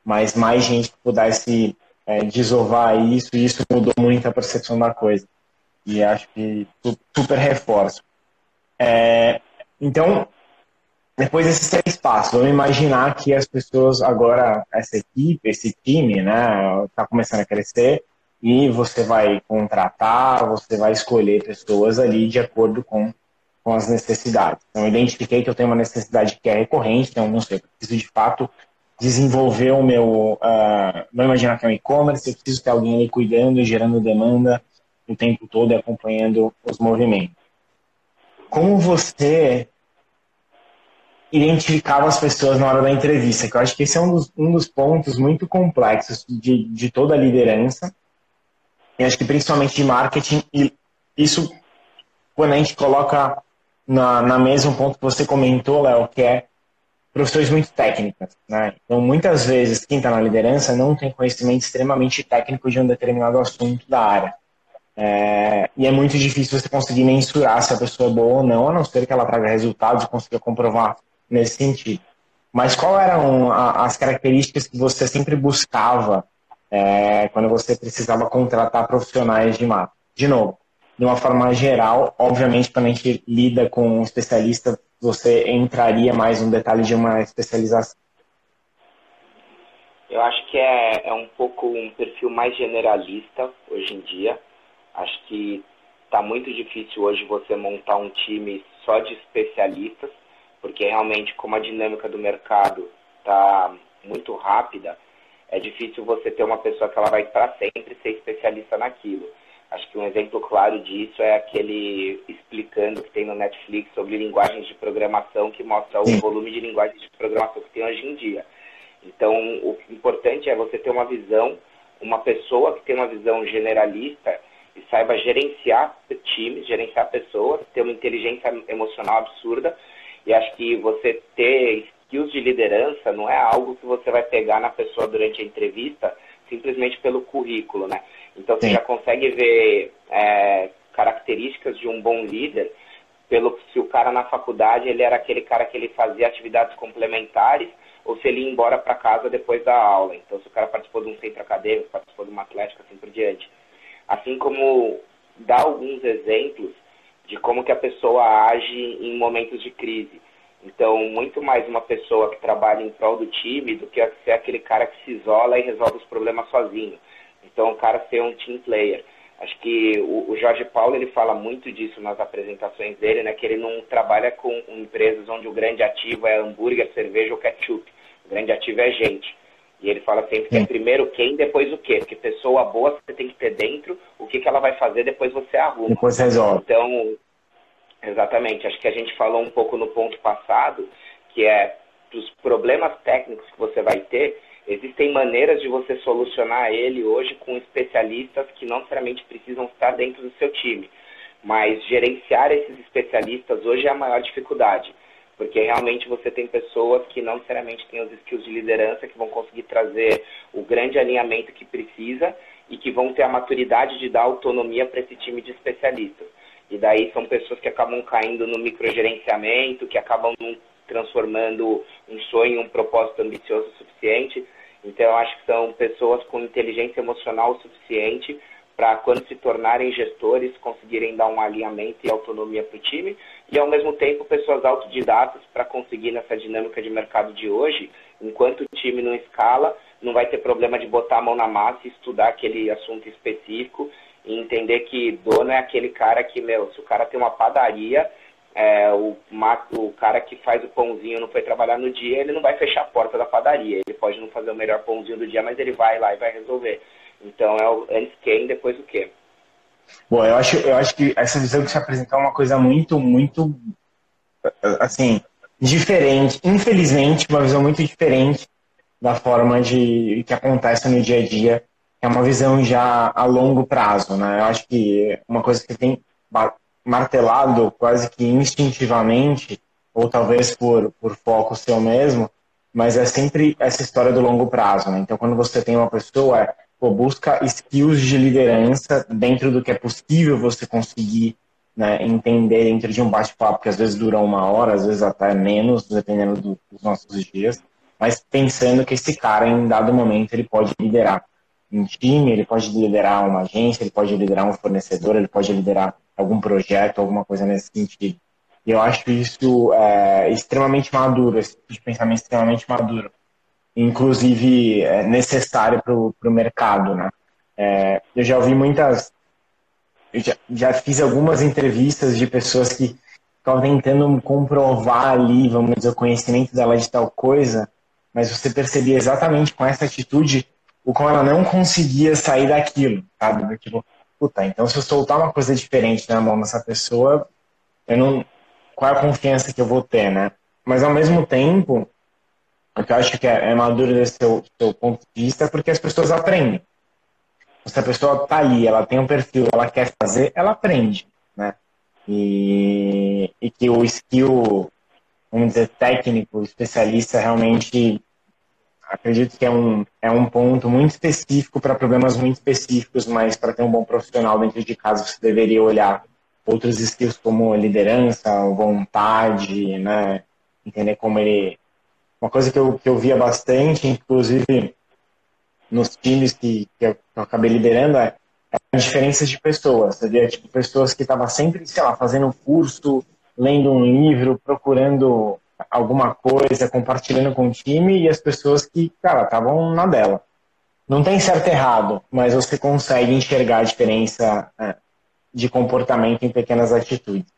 mas mais gente que pudesse é, desovar isso, e isso mudou muito a percepção da coisa. E acho que super reforço. É, então, depois desses três passos, vamos imaginar que as pessoas agora, essa equipe, esse time, né, está começando a crescer, e você vai contratar, você vai escolher pessoas ali de acordo com, com as necessidades. Então, eu identifiquei que eu tenho uma necessidade que é recorrente, então, não sei, eu preciso de fato desenvolver o meu. Uh, vamos imaginar que é um e-commerce, eu preciso ter alguém ali cuidando gerando demanda o tempo todo e acompanhando os movimentos. Como você identificava as pessoas na hora da entrevista? Que eu acho que esse é um dos, um dos pontos muito complexos de, de toda a liderança e acho que principalmente de marketing, e isso, quando a gente coloca na, na mesa um ponto que você comentou, Léo, que é profissões muito técnicas. Né? Então, muitas vezes, quem está na liderança não tem conhecimento extremamente técnico de um determinado assunto da área. É, e é muito difícil você conseguir mensurar se a pessoa é boa ou não, a não ser que ela traga resultados e consiga comprovar nesse sentido. Mas quais eram as características que você sempre buscava é, quando você precisava contratar profissionais de marketing. De novo, de uma forma geral, obviamente, quando a gente lida com um especialista, você entraria mais no detalhe de uma especialização. Eu acho que é, é um pouco um perfil mais generalista hoje em dia. Acho que está muito difícil hoje você montar um time só de especialistas, porque realmente, como a dinâmica do mercado está muito rápida, é difícil você ter uma pessoa que ela vai para sempre ser especialista naquilo. Acho que um exemplo claro disso é aquele explicando que tem no Netflix sobre linguagens de programação que mostra o volume de linguagens de programação que tem hoje em dia. Então, o importante é você ter uma visão uma pessoa que tem uma visão generalista e saiba gerenciar times, gerenciar pessoas, ter uma inteligência emocional absurda. E acho que você ter skills de liderança não é algo que você vai pegar na pessoa durante a entrevista simplesmente pelo currículo, né? Então você Sim. já consegue ver é, características de um bom líder pelo se o cara na faculdade ele era aquele cara que ele fazia atividades complementares ou se ele ia embora para casa depois da aula. Então se o cara participou de um centro acadêmico, participou de uma atlética, assim por diante. Assim como dá alguns exemplos de como que a pessoa age em momentos de crise. Então, muito mais uma pessoa que trabalha em prol do time do que ser aquele cara que se isola e resolve os problemas sozinho. Então, o cara ser um team player. Acho que o, Jorge Paulo ele fala muito disso nas apresentações dele, né? Que ele não trabalha com empresas onde o grande ativo é hambúrguer, cerveja ou ketchup. O grande ativo é gente. E ele fala sempre que é primeiro quem, depois o quê. Porque pessoa boa você tem que ter dentro, o que, que ela vai fazer, depois você arruma. Depois resolve. Então, Exatamente. Acho que a gente falou um pouco no ponto passado, que é dos problemas técnicos que você vai ter, existem maneiras de você solucionar ele hoje com especialistas que não necessariamente precisam estar dentro do seu time. Mas gerenciar esses especialistas hoje é a maior dificuldade, porque realmente você tem pessoas que não necessariamente têm os skills de liderança que vão conseguir trazer o grande alinhamento que precisa e que vão ter a maturidade de dar autonomia para esse time de especialistas. E daí são pessoas que acabam caindo no microgerenciamento, que acabam transformando um sonho um propósito ambicioso o suficiente. Então, eu acho que são pessoas com inteligência emocional suficiente para, quando se tornarem gestores, conseguirem dar um alinhamento e autonomia para o time. E, ao mesmo tempo, pessoas autodidatas para conseguir, nessa dinâmica de mercado de hoje, enquanto o time não escala, não vai ter problema de botar a mão na massa e estudar aquele assunto específico e entender que dono é aquele cara que, meu, se o cara tem uma padaria, é, o, o cara que faz o pãozinho não foi trabalhar no dia, ele não vai fechar a porta da padaria. Ele pode não fazer o melhor pãozinho do dia, mas ele vai lá e vai resolver. Então é o antes quem, depois o quê. Bom, eu acho, eu acho que essa visão que você apresentou é uma coisa muito, muito, assim, diferente. Infelizmente, uma visão muito diferente da forma de que acontece no dia a dia é uma visão já a longo prazo, né? Eu acho que uma coisa que tem martelado quase que instintivamente, ou talvez por, por foco seu mesmo, mas é sempre essa história do longo prazo, né? Então, quando você tem uma pessoa, é, pô, busca skills de liderança dentro do que é possível você conseguir né, entender dentro de um bate-papo que às vezes dura uma hora, às vezes até menos, dependendo do, dos nossos dias, mas pensando que esse cara, em dado momento, ele pode liderar um time, ele pode liderar uma agência, ele pode liderar um fornecedor, ele pode liderar algum projeto, alguma coisa nesse sentido. E eu acho isso é, extremamente maduro, esse tipo de pensamento extremamente maduro. Inclusive, é necessário para o mercado, né? É, eu já ouvi muitas... Já, já, fiz algumas entrevistas de pessoas que estavam tentando comprovar ali, vamos dizer, o conhecimento dela de tal coisa, mas você percebia exatamente com essa atitude o qual ela não conseguia sair daquilo, sabe? Tipo, puta, então se eu soltar uma coisa diferente na mão dessa pessoa, eu não. Qual é a confiança que eu vou ter, né? Mas ao mesmo tempo, o que eu acho que é, é maduro desse seu, seu ponto de vista é porque as pessoas aprendem. Se a pessoa tá ali, ela tem um perfil, ela quer fazer, ela aprende, né? E, e que o skill, vamos dizer, técnico, especialista, realmente acredito que é um, é um ponto muito específico para problemas muito específicos, mas para ter um bom profissional dentro de casa você deveria olhar outros skills como liderança, vontade, né? Entender como ele. Uma coisa que eu, que eu via bastante, inclusive nos times que, que eu, que eu acabei liderando, é, é a diferença de pessoas. Via tipo, pessoas que estavam sempre, sei lá, fazendo um curso, lendo um livro, procurando alguma coisa, compartilhando com o time e as pessoas que, cara, estavam na dela. Não tem certo e errado, mas você consegue enxergar a diferença é, de comportamento em pequenas atitudes.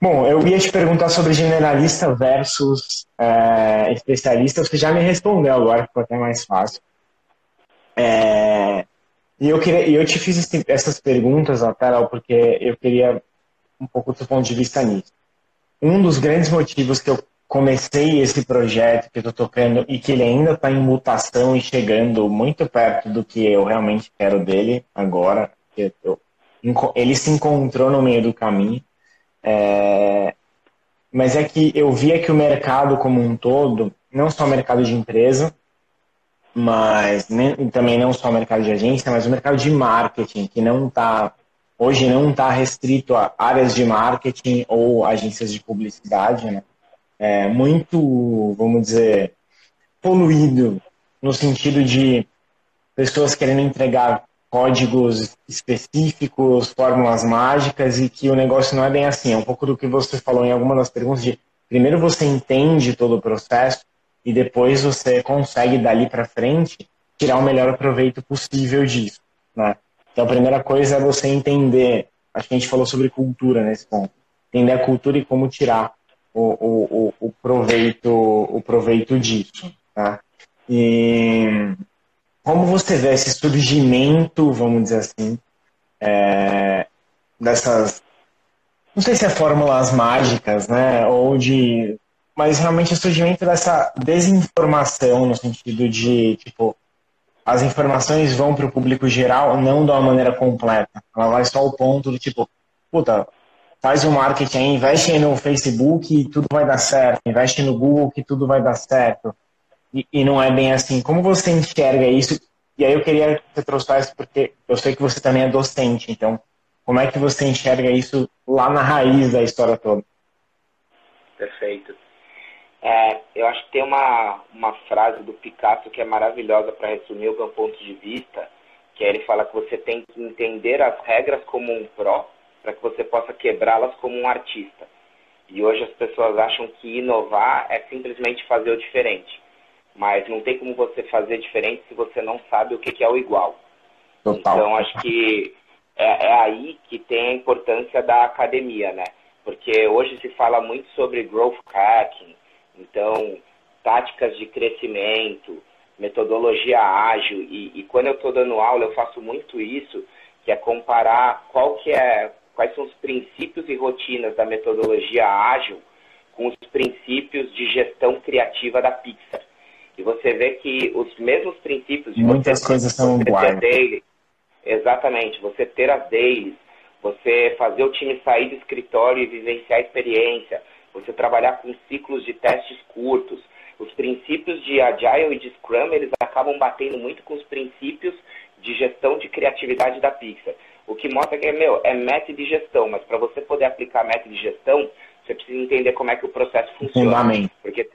Bom, eu ia te perguntar sobre generalista versus é, especialista. Você já me respondeu agora, ficou até mais fácil. É, e eu, queria, eu te fiz essas perguntas, até, porque eu queria um pouco do ponto de vista nisso um dos grandes motivos que eu comecei esse projeto que eu estou tocando e que ele ainda está em mutação e chegando muito perto do que eu realmente quero dele agora. Ele se encontrou no meio do caminho. É, mas é que eu via que o mercado como um todo, não só o mercado de empresa, mas também não só o mercado de agência, mas o mercado de marketing, que não está hoje não está restrito a áreas de marketing ou agências de publicidade, né? É muito, vamos dizer, poluído no sentido de pessoas querendo entregar códigos específicos, fórmulas mágicas e que o negócio não é bem assim. É um pouco do que você falou em alguma das perguntas de primeiro você entende todo o processo e depois você consegue dali para frente tirar o melhor proveito possível disso, né? Então a primeira coisa é você entender, acho que a gente falou sobre cultura nesse ponto, entender a cultura e como tirar o, o, o, o proveito o proveito disso, tá? E como você vê esse surgimento, vamos dizer assim, é, dessas, não sei se é fórmulas mágicas, né, ou de, mas realmente o surgimento dessa desinformação no sentido de, tipo, as informações vão para o público geral não de uma maneira completa. Ela vai só ao ponto do tipo, puta, faz o um marketing, investe no Facebook e tudo vai dar certo, investe no Google que tudo vai dar certo e, e, não é bem assim. Como você enxerga isso? E aí eu queria que você trouxesse, porque eu sei que você também é docente, então como é que você enxerga isso lá na raiz da história toda? Perfeito. É, eu acho que tem uma, uma frase do Picasso que é maravilhosa para resumir o meu ponto de vista, que é ele fala que você tem que entender as regras como um pró, para que você possa quebrá-las como um artista. E hoje as pessoas acham que inovar é simplesmente fazer o diferente mas não tem como você fazer diferente se você não sabe o que, é o igual. Total. Então, acho que é, é, aí que tem a importância da academia, né? Porque hoje se fala muito sobre growth hacking, então, táticas de crescimento, metodologia ágil, e, e quando eu estou dando aula, eu faço muito isso, que é comparar qual que é, quais são os princípios e rotinas da metodologia ágil com os princípios de gestão criativa da Pixar. E você vê que os mesmos princípios de muitas você, coisas são iguais. Exatamente, você ter as dailies, você fazer o time sair do escritório e vivenciar a experiência, você trabalhar com ciclos de testes curtos. Os princípios de Agile e de Scrum, eles acabam batendo muito com os princípios de gestão de criatividade da Pixar. O que mostra que, meu, é método de gestão, mas para você poder aplicar método de gestão, você precisa entender como é que o processo funciona. Fundamento. Porque,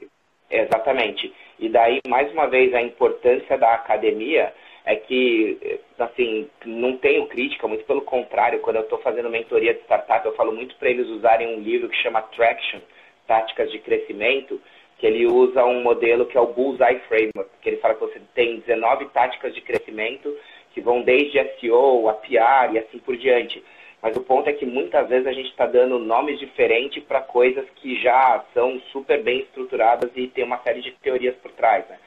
exatamente. E daí, mais uma vez, a importância da academia é que, assim, não tenho crítica, muito pelo contrário, quando eu estou fazendo mentoria de startup, eu falo muito para eles usarem um livro que chama Traction, Táticas de Crescimento, que ele usa um modelo que é o Bullseye Framework, que ele fala que você tem 19 táticas de crescimento que vão desde SEO, a PR e assim por diante. Mas o ponto é que muitas vezes a gente está dando nomes diferentes para coisas que já são super bem estruturadas e tem uma série de teorias por trás. Né?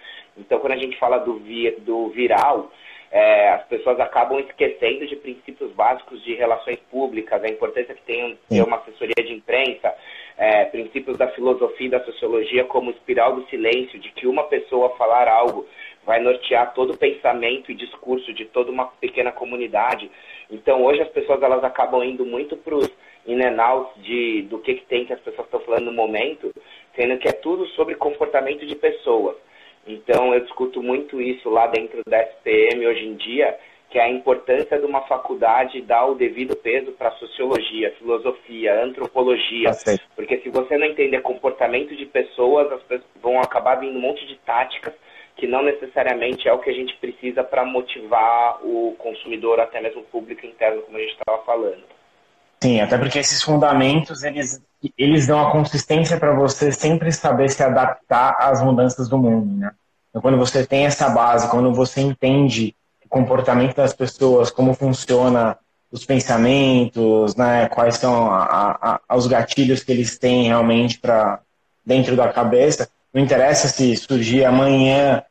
Então, quando a gente fala do, vi, do viral, é, as pessoas acabam esquecendo de princípios básicos de relações públicas, a importância que tem ter uma assessoria de imprensa, é, princípios da filosofia e da sociologia como espiral do silêncio, de que uma pessoa falar algo vai nortear todo o pensamento e discurso de toda uma pequena comunidade. Então hoje as pessoas elas acabam indo muito para os in and outs de, do que, que tem que as pessoas estão falando no momento, sendo que é tudo sobre comportamento de pessoas. Então eu discuto muito isso lá dentro da SPM hoje em dia, que é a importância de uma faculdade dar o devido peso para sociologia, filosofia, antropologia. Tá Porque se você não entender comportamento de pessoas, as pessoas vão acabar vindo um monte de táticas que não necessariamente é o que a gente precisa para motivar o consumidor, até mesmo o público interno, como a gente estava falando. Sim, até porque esses fundamentos, eles, eles dão a consistência para você sempre saber se adaptar às mudanças do mundo, né? Então, quando você tem essa base, quando você entende o comportamento das pessoas, como funciona os pensamentos, né, quais são a, a, os gatilhos que eles têm realmente para dentro da cabeça, não interessa se surgir amanhã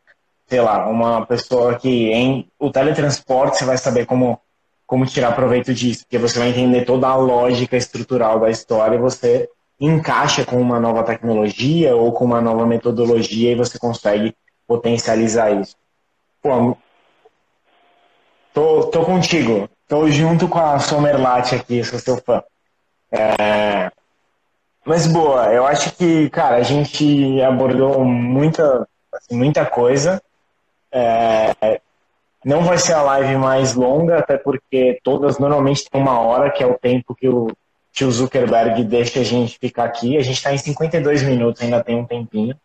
sei lá, uma pessoa que em o teletransporte você vai saber como, como tirar proveito disso, porque você vai entender toda a lógica estrutural da história e você encaixa com uma nova tecnologia ou com uma nova metodologia e você consegue potencializar isso. Pô, tô, tô contigo. Tô junto com a Somerlat aqui, sou seu fã. É... Mas boa, eu acho que, cara, a gente abordou muita, assim, muita coisa. É... Não vai ser a live mais longa, até porque todas normalmente tem uma hora, que é o tempo que o tio Zuckerberg deixa a gente ficar aqui. A gente está em 52 minutos, ainda tem um tempinho.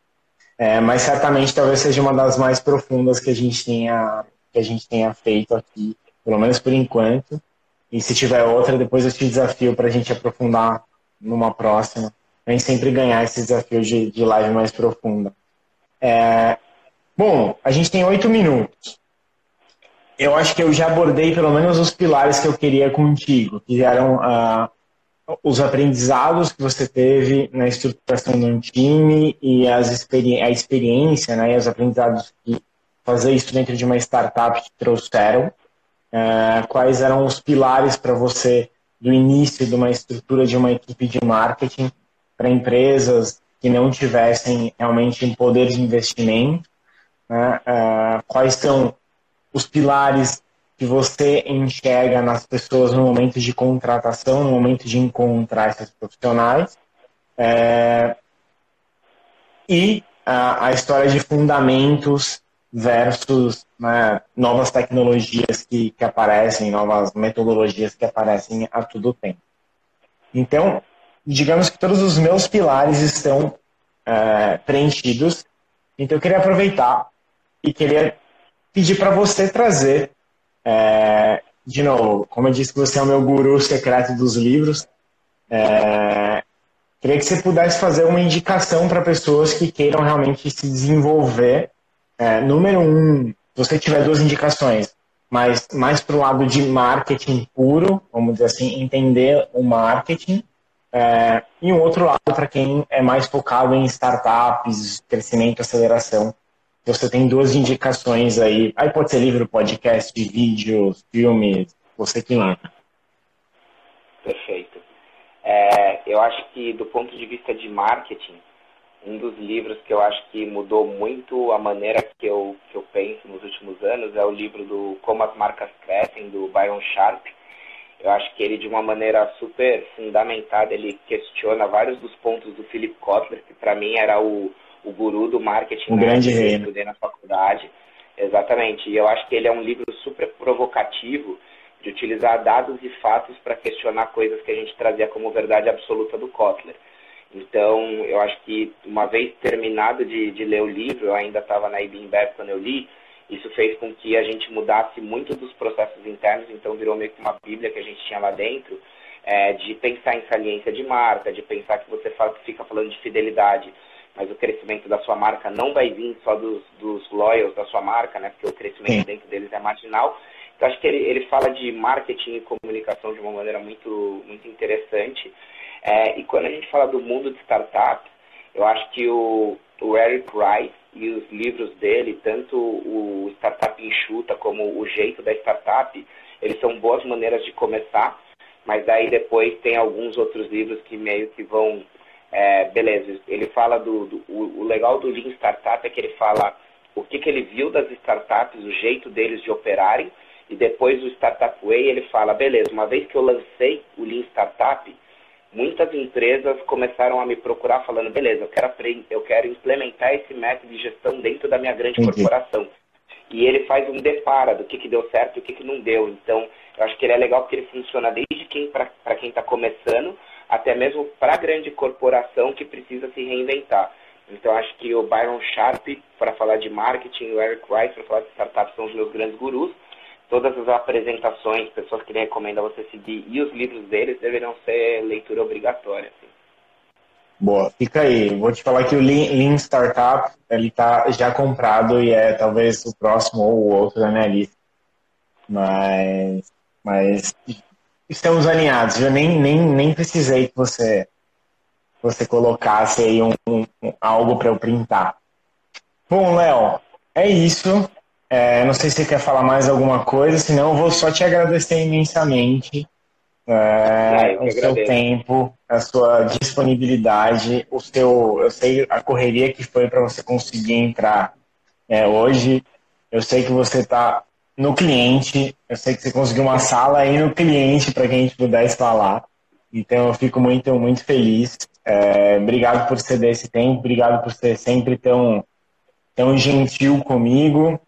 É, mas certamente talvez seja uma das mais profundas que a gente tenha, que a gente tenha feito aqui, pelo menos por enquanto. E se tiver outra, depois eu te desafio para a gente aprofundar numa próxima. A gente sempre ganhar esse desafio de, de live mais profunda. É, bom, a gente tem oito minutos. Eu acho que eu já abordei pelo menos os pilares que eu queria contigo, que eram uh, os aprendizados que você teve na estruturação de um time e as experi a experiência, né, e os aprendizados que fazer isso dentro de uma startup te trouxeram. Uh, quais eram os pilares para você do início de uma estrutura de uma equipe de marketing para empresas que não tivessem realmente um poder de investimento? Né? Uh, quais são os pilares que você enxerga nas pessoas no momento de contratação, no momento de encontrar esses profissionais. É, e a, a, história de fundamentos versus né, novas tecnologias que, que aparecem, novas metodologias que aparecem a todo tempo. Então, digamos que todos os meus pilares estão é, preenchidos. Então, eu queria aproveitar e queria pedir para você trazer é, de novo, como eu disse que você é o meu guru secreto dos livros, é, queria que você pudesse fazer uma indicação para pessoas que queiram realmente se desenvolver. É, número um, você tiver duas indicações, mas mais para o lado de marketing puro, vamos dizer assim, entender o marketing, é, e um outro lado para quem é mais focado em startups, crescimento, aceleração você tem duas indicações aí. Aí pode ser livro, podcast, vídeos, filmes, você que manda. Perfeito. É, eu acho que do ponto de vista de marketing, um dos livros que eu acho que mudou muito a maneira que eu, que eu penso nos últimos anos é o livro do Como as Marcas Crescem, do Byron Sharp. Eu acho que ele, de uma maneira super fundamentada, ele questiona vários dos pontos do Philip Kotler, que para mim era o, o guru do marketing um grande rei. que eu estudei na faculdade. Exatamente. E eu acho que ele é um livro super provocativo de utilizar dados e fatos para questionar coisas que a gente trazia como verdade absoluta do Kotler. Então, eu acho que uma vez terminado de, de ler o livro, eu ainda estava na IBM quando eu li, isso fez com que a gente mudasse muito dos processos internos, então virou meio que uma bíblia que a gente tinha lá dentro, é, de pensar em saliência de marca, de pensar que você fala, fica falando de fidelidade mas o crescimento da sua marca não vai vir só dos, dos loyals da sua marca, né? Porque o crescimento Sim. dentro deles é marginal. Então acho que ele, ele fala de marketing e comunicação de uma maneira muito, muito interessante. É, e quando a gente fala do mundo de startups, eu acho que o, o Eric Rice e os livros dele, tanto o Startup Enxuta como o Jeito da Startup, eles são boas maneiras de começar, mas daí depois tem alguns outros livros que meio que vão é, beleza, ele fala do, do o, o, legal do Lean Startup é que ele fala o que, que ele viu das startups, o jeito deles de operarem, e depois o Startup Way ele fala, beleza, uma vez que eu lancei o Lean Startup, muitas empresas começaram a me procurar falando, beleza, eu quero, eu quero implementar esse método de gestão dentro da minha grande Entendi. corporação. E ele faz um depara do que, que deu certo e o que, que não deu. Então, eu acho que ele é legal porque ele funciona desde quem para quem está começando, até mesmo para a grande corporação que precisa se reinventar. Então, acho que o Byron Sharp, para falar de marketing, o Eric Rice, para falar de startups, são os meus grandes gurus. Todas as apresentações, pessoas que ele recomenda você seguir e os livros deles deveriam ser leitura obrigatória. Assim. Boa, fica aí. Vou te falar que o Lean, Startup ele está já comprado e é talvez o próximo ou o outro da minha lista. Mas, mas estamos alinhados. Eu nem, nem, nem precisei que você, você colocasse aí um, um algo para eu printar. Bom, Léo, é isso. É, não sei se você quer falar mais alguma coisa, senão eu vou só te agradecer imensamente é, o seu tempo, a sua disponibilidade, o seu, eu sei a correria que foi para você conseguir entrar é, hoje. Eu sei que você está no cliente, eu sei que você conseguiu uma sala aí no cliente para que a gente pudesse falar. Então eu fico muito, muito feliz. É, obrigado por ceder esse tempo, obrigado por ser sempre tão, tão gentil comigo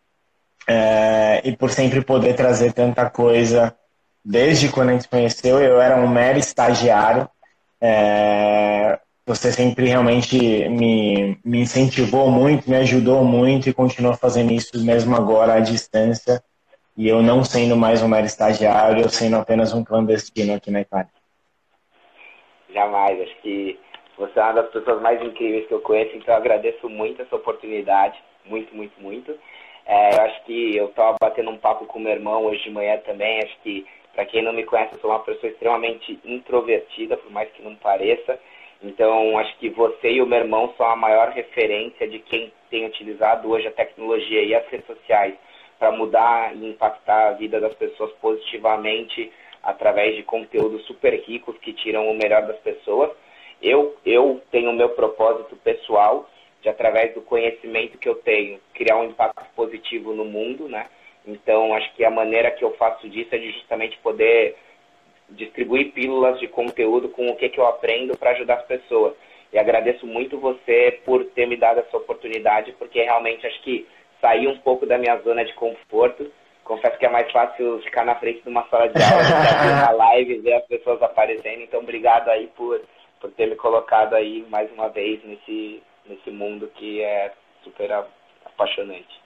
é, e por sempre poder trazer tanta coisa. Desde quando a gente conheceu, eu era um mero estagiário. É, você sempre realmente me, me incentivou muito, me ajudou muito e continua fazendo isso mesmo agora à distância. E eu não sendo mais um mero estagiário, eu sendo apenas um clandestino aqui na Itália. Jamais. Acho que você é uma das pessoas mais incríveis que eu conheço, então eu agradeço muito essa oportunidade. Muito, muito, muito. É, eu acho que eu estava batendo um papo com meu irmão hoje de manhã também. Acho que, para quem não me conhece, eu sou uma pessoa extremamente introvertida, por mais que não pareça. Então, acho que você e o meu irmão são a maior referência de quem tem utilizado hoje a tecnologia e as redes sociais para mudar e impactar a vida das pessoas positivamente através de conteúdos super ricos que tiram o melhor das pessoas. Eu, eu tenho o meu propósito pessoal de através do conhecimento que eu tenho, criar um impacto positivo no mundo, né? Então, acho que a maneira que eu faço disso é de justamente poder distribuir pílulas de conteúdo com o que, que eu aprendo para ajudar as pessoas. E agradeço muito você por ter me dado essa oportunidade, porque realmente acho que sair um pouco da minha zona de conforto. Confesso que é mais fácil ficar na frente de uma sala de aula, uma live e ver as pessoas aparecendo. Então, obrigado aí por, por ter me colocado aí mais uma vez nesse, nesse mundo que é super apaixonante.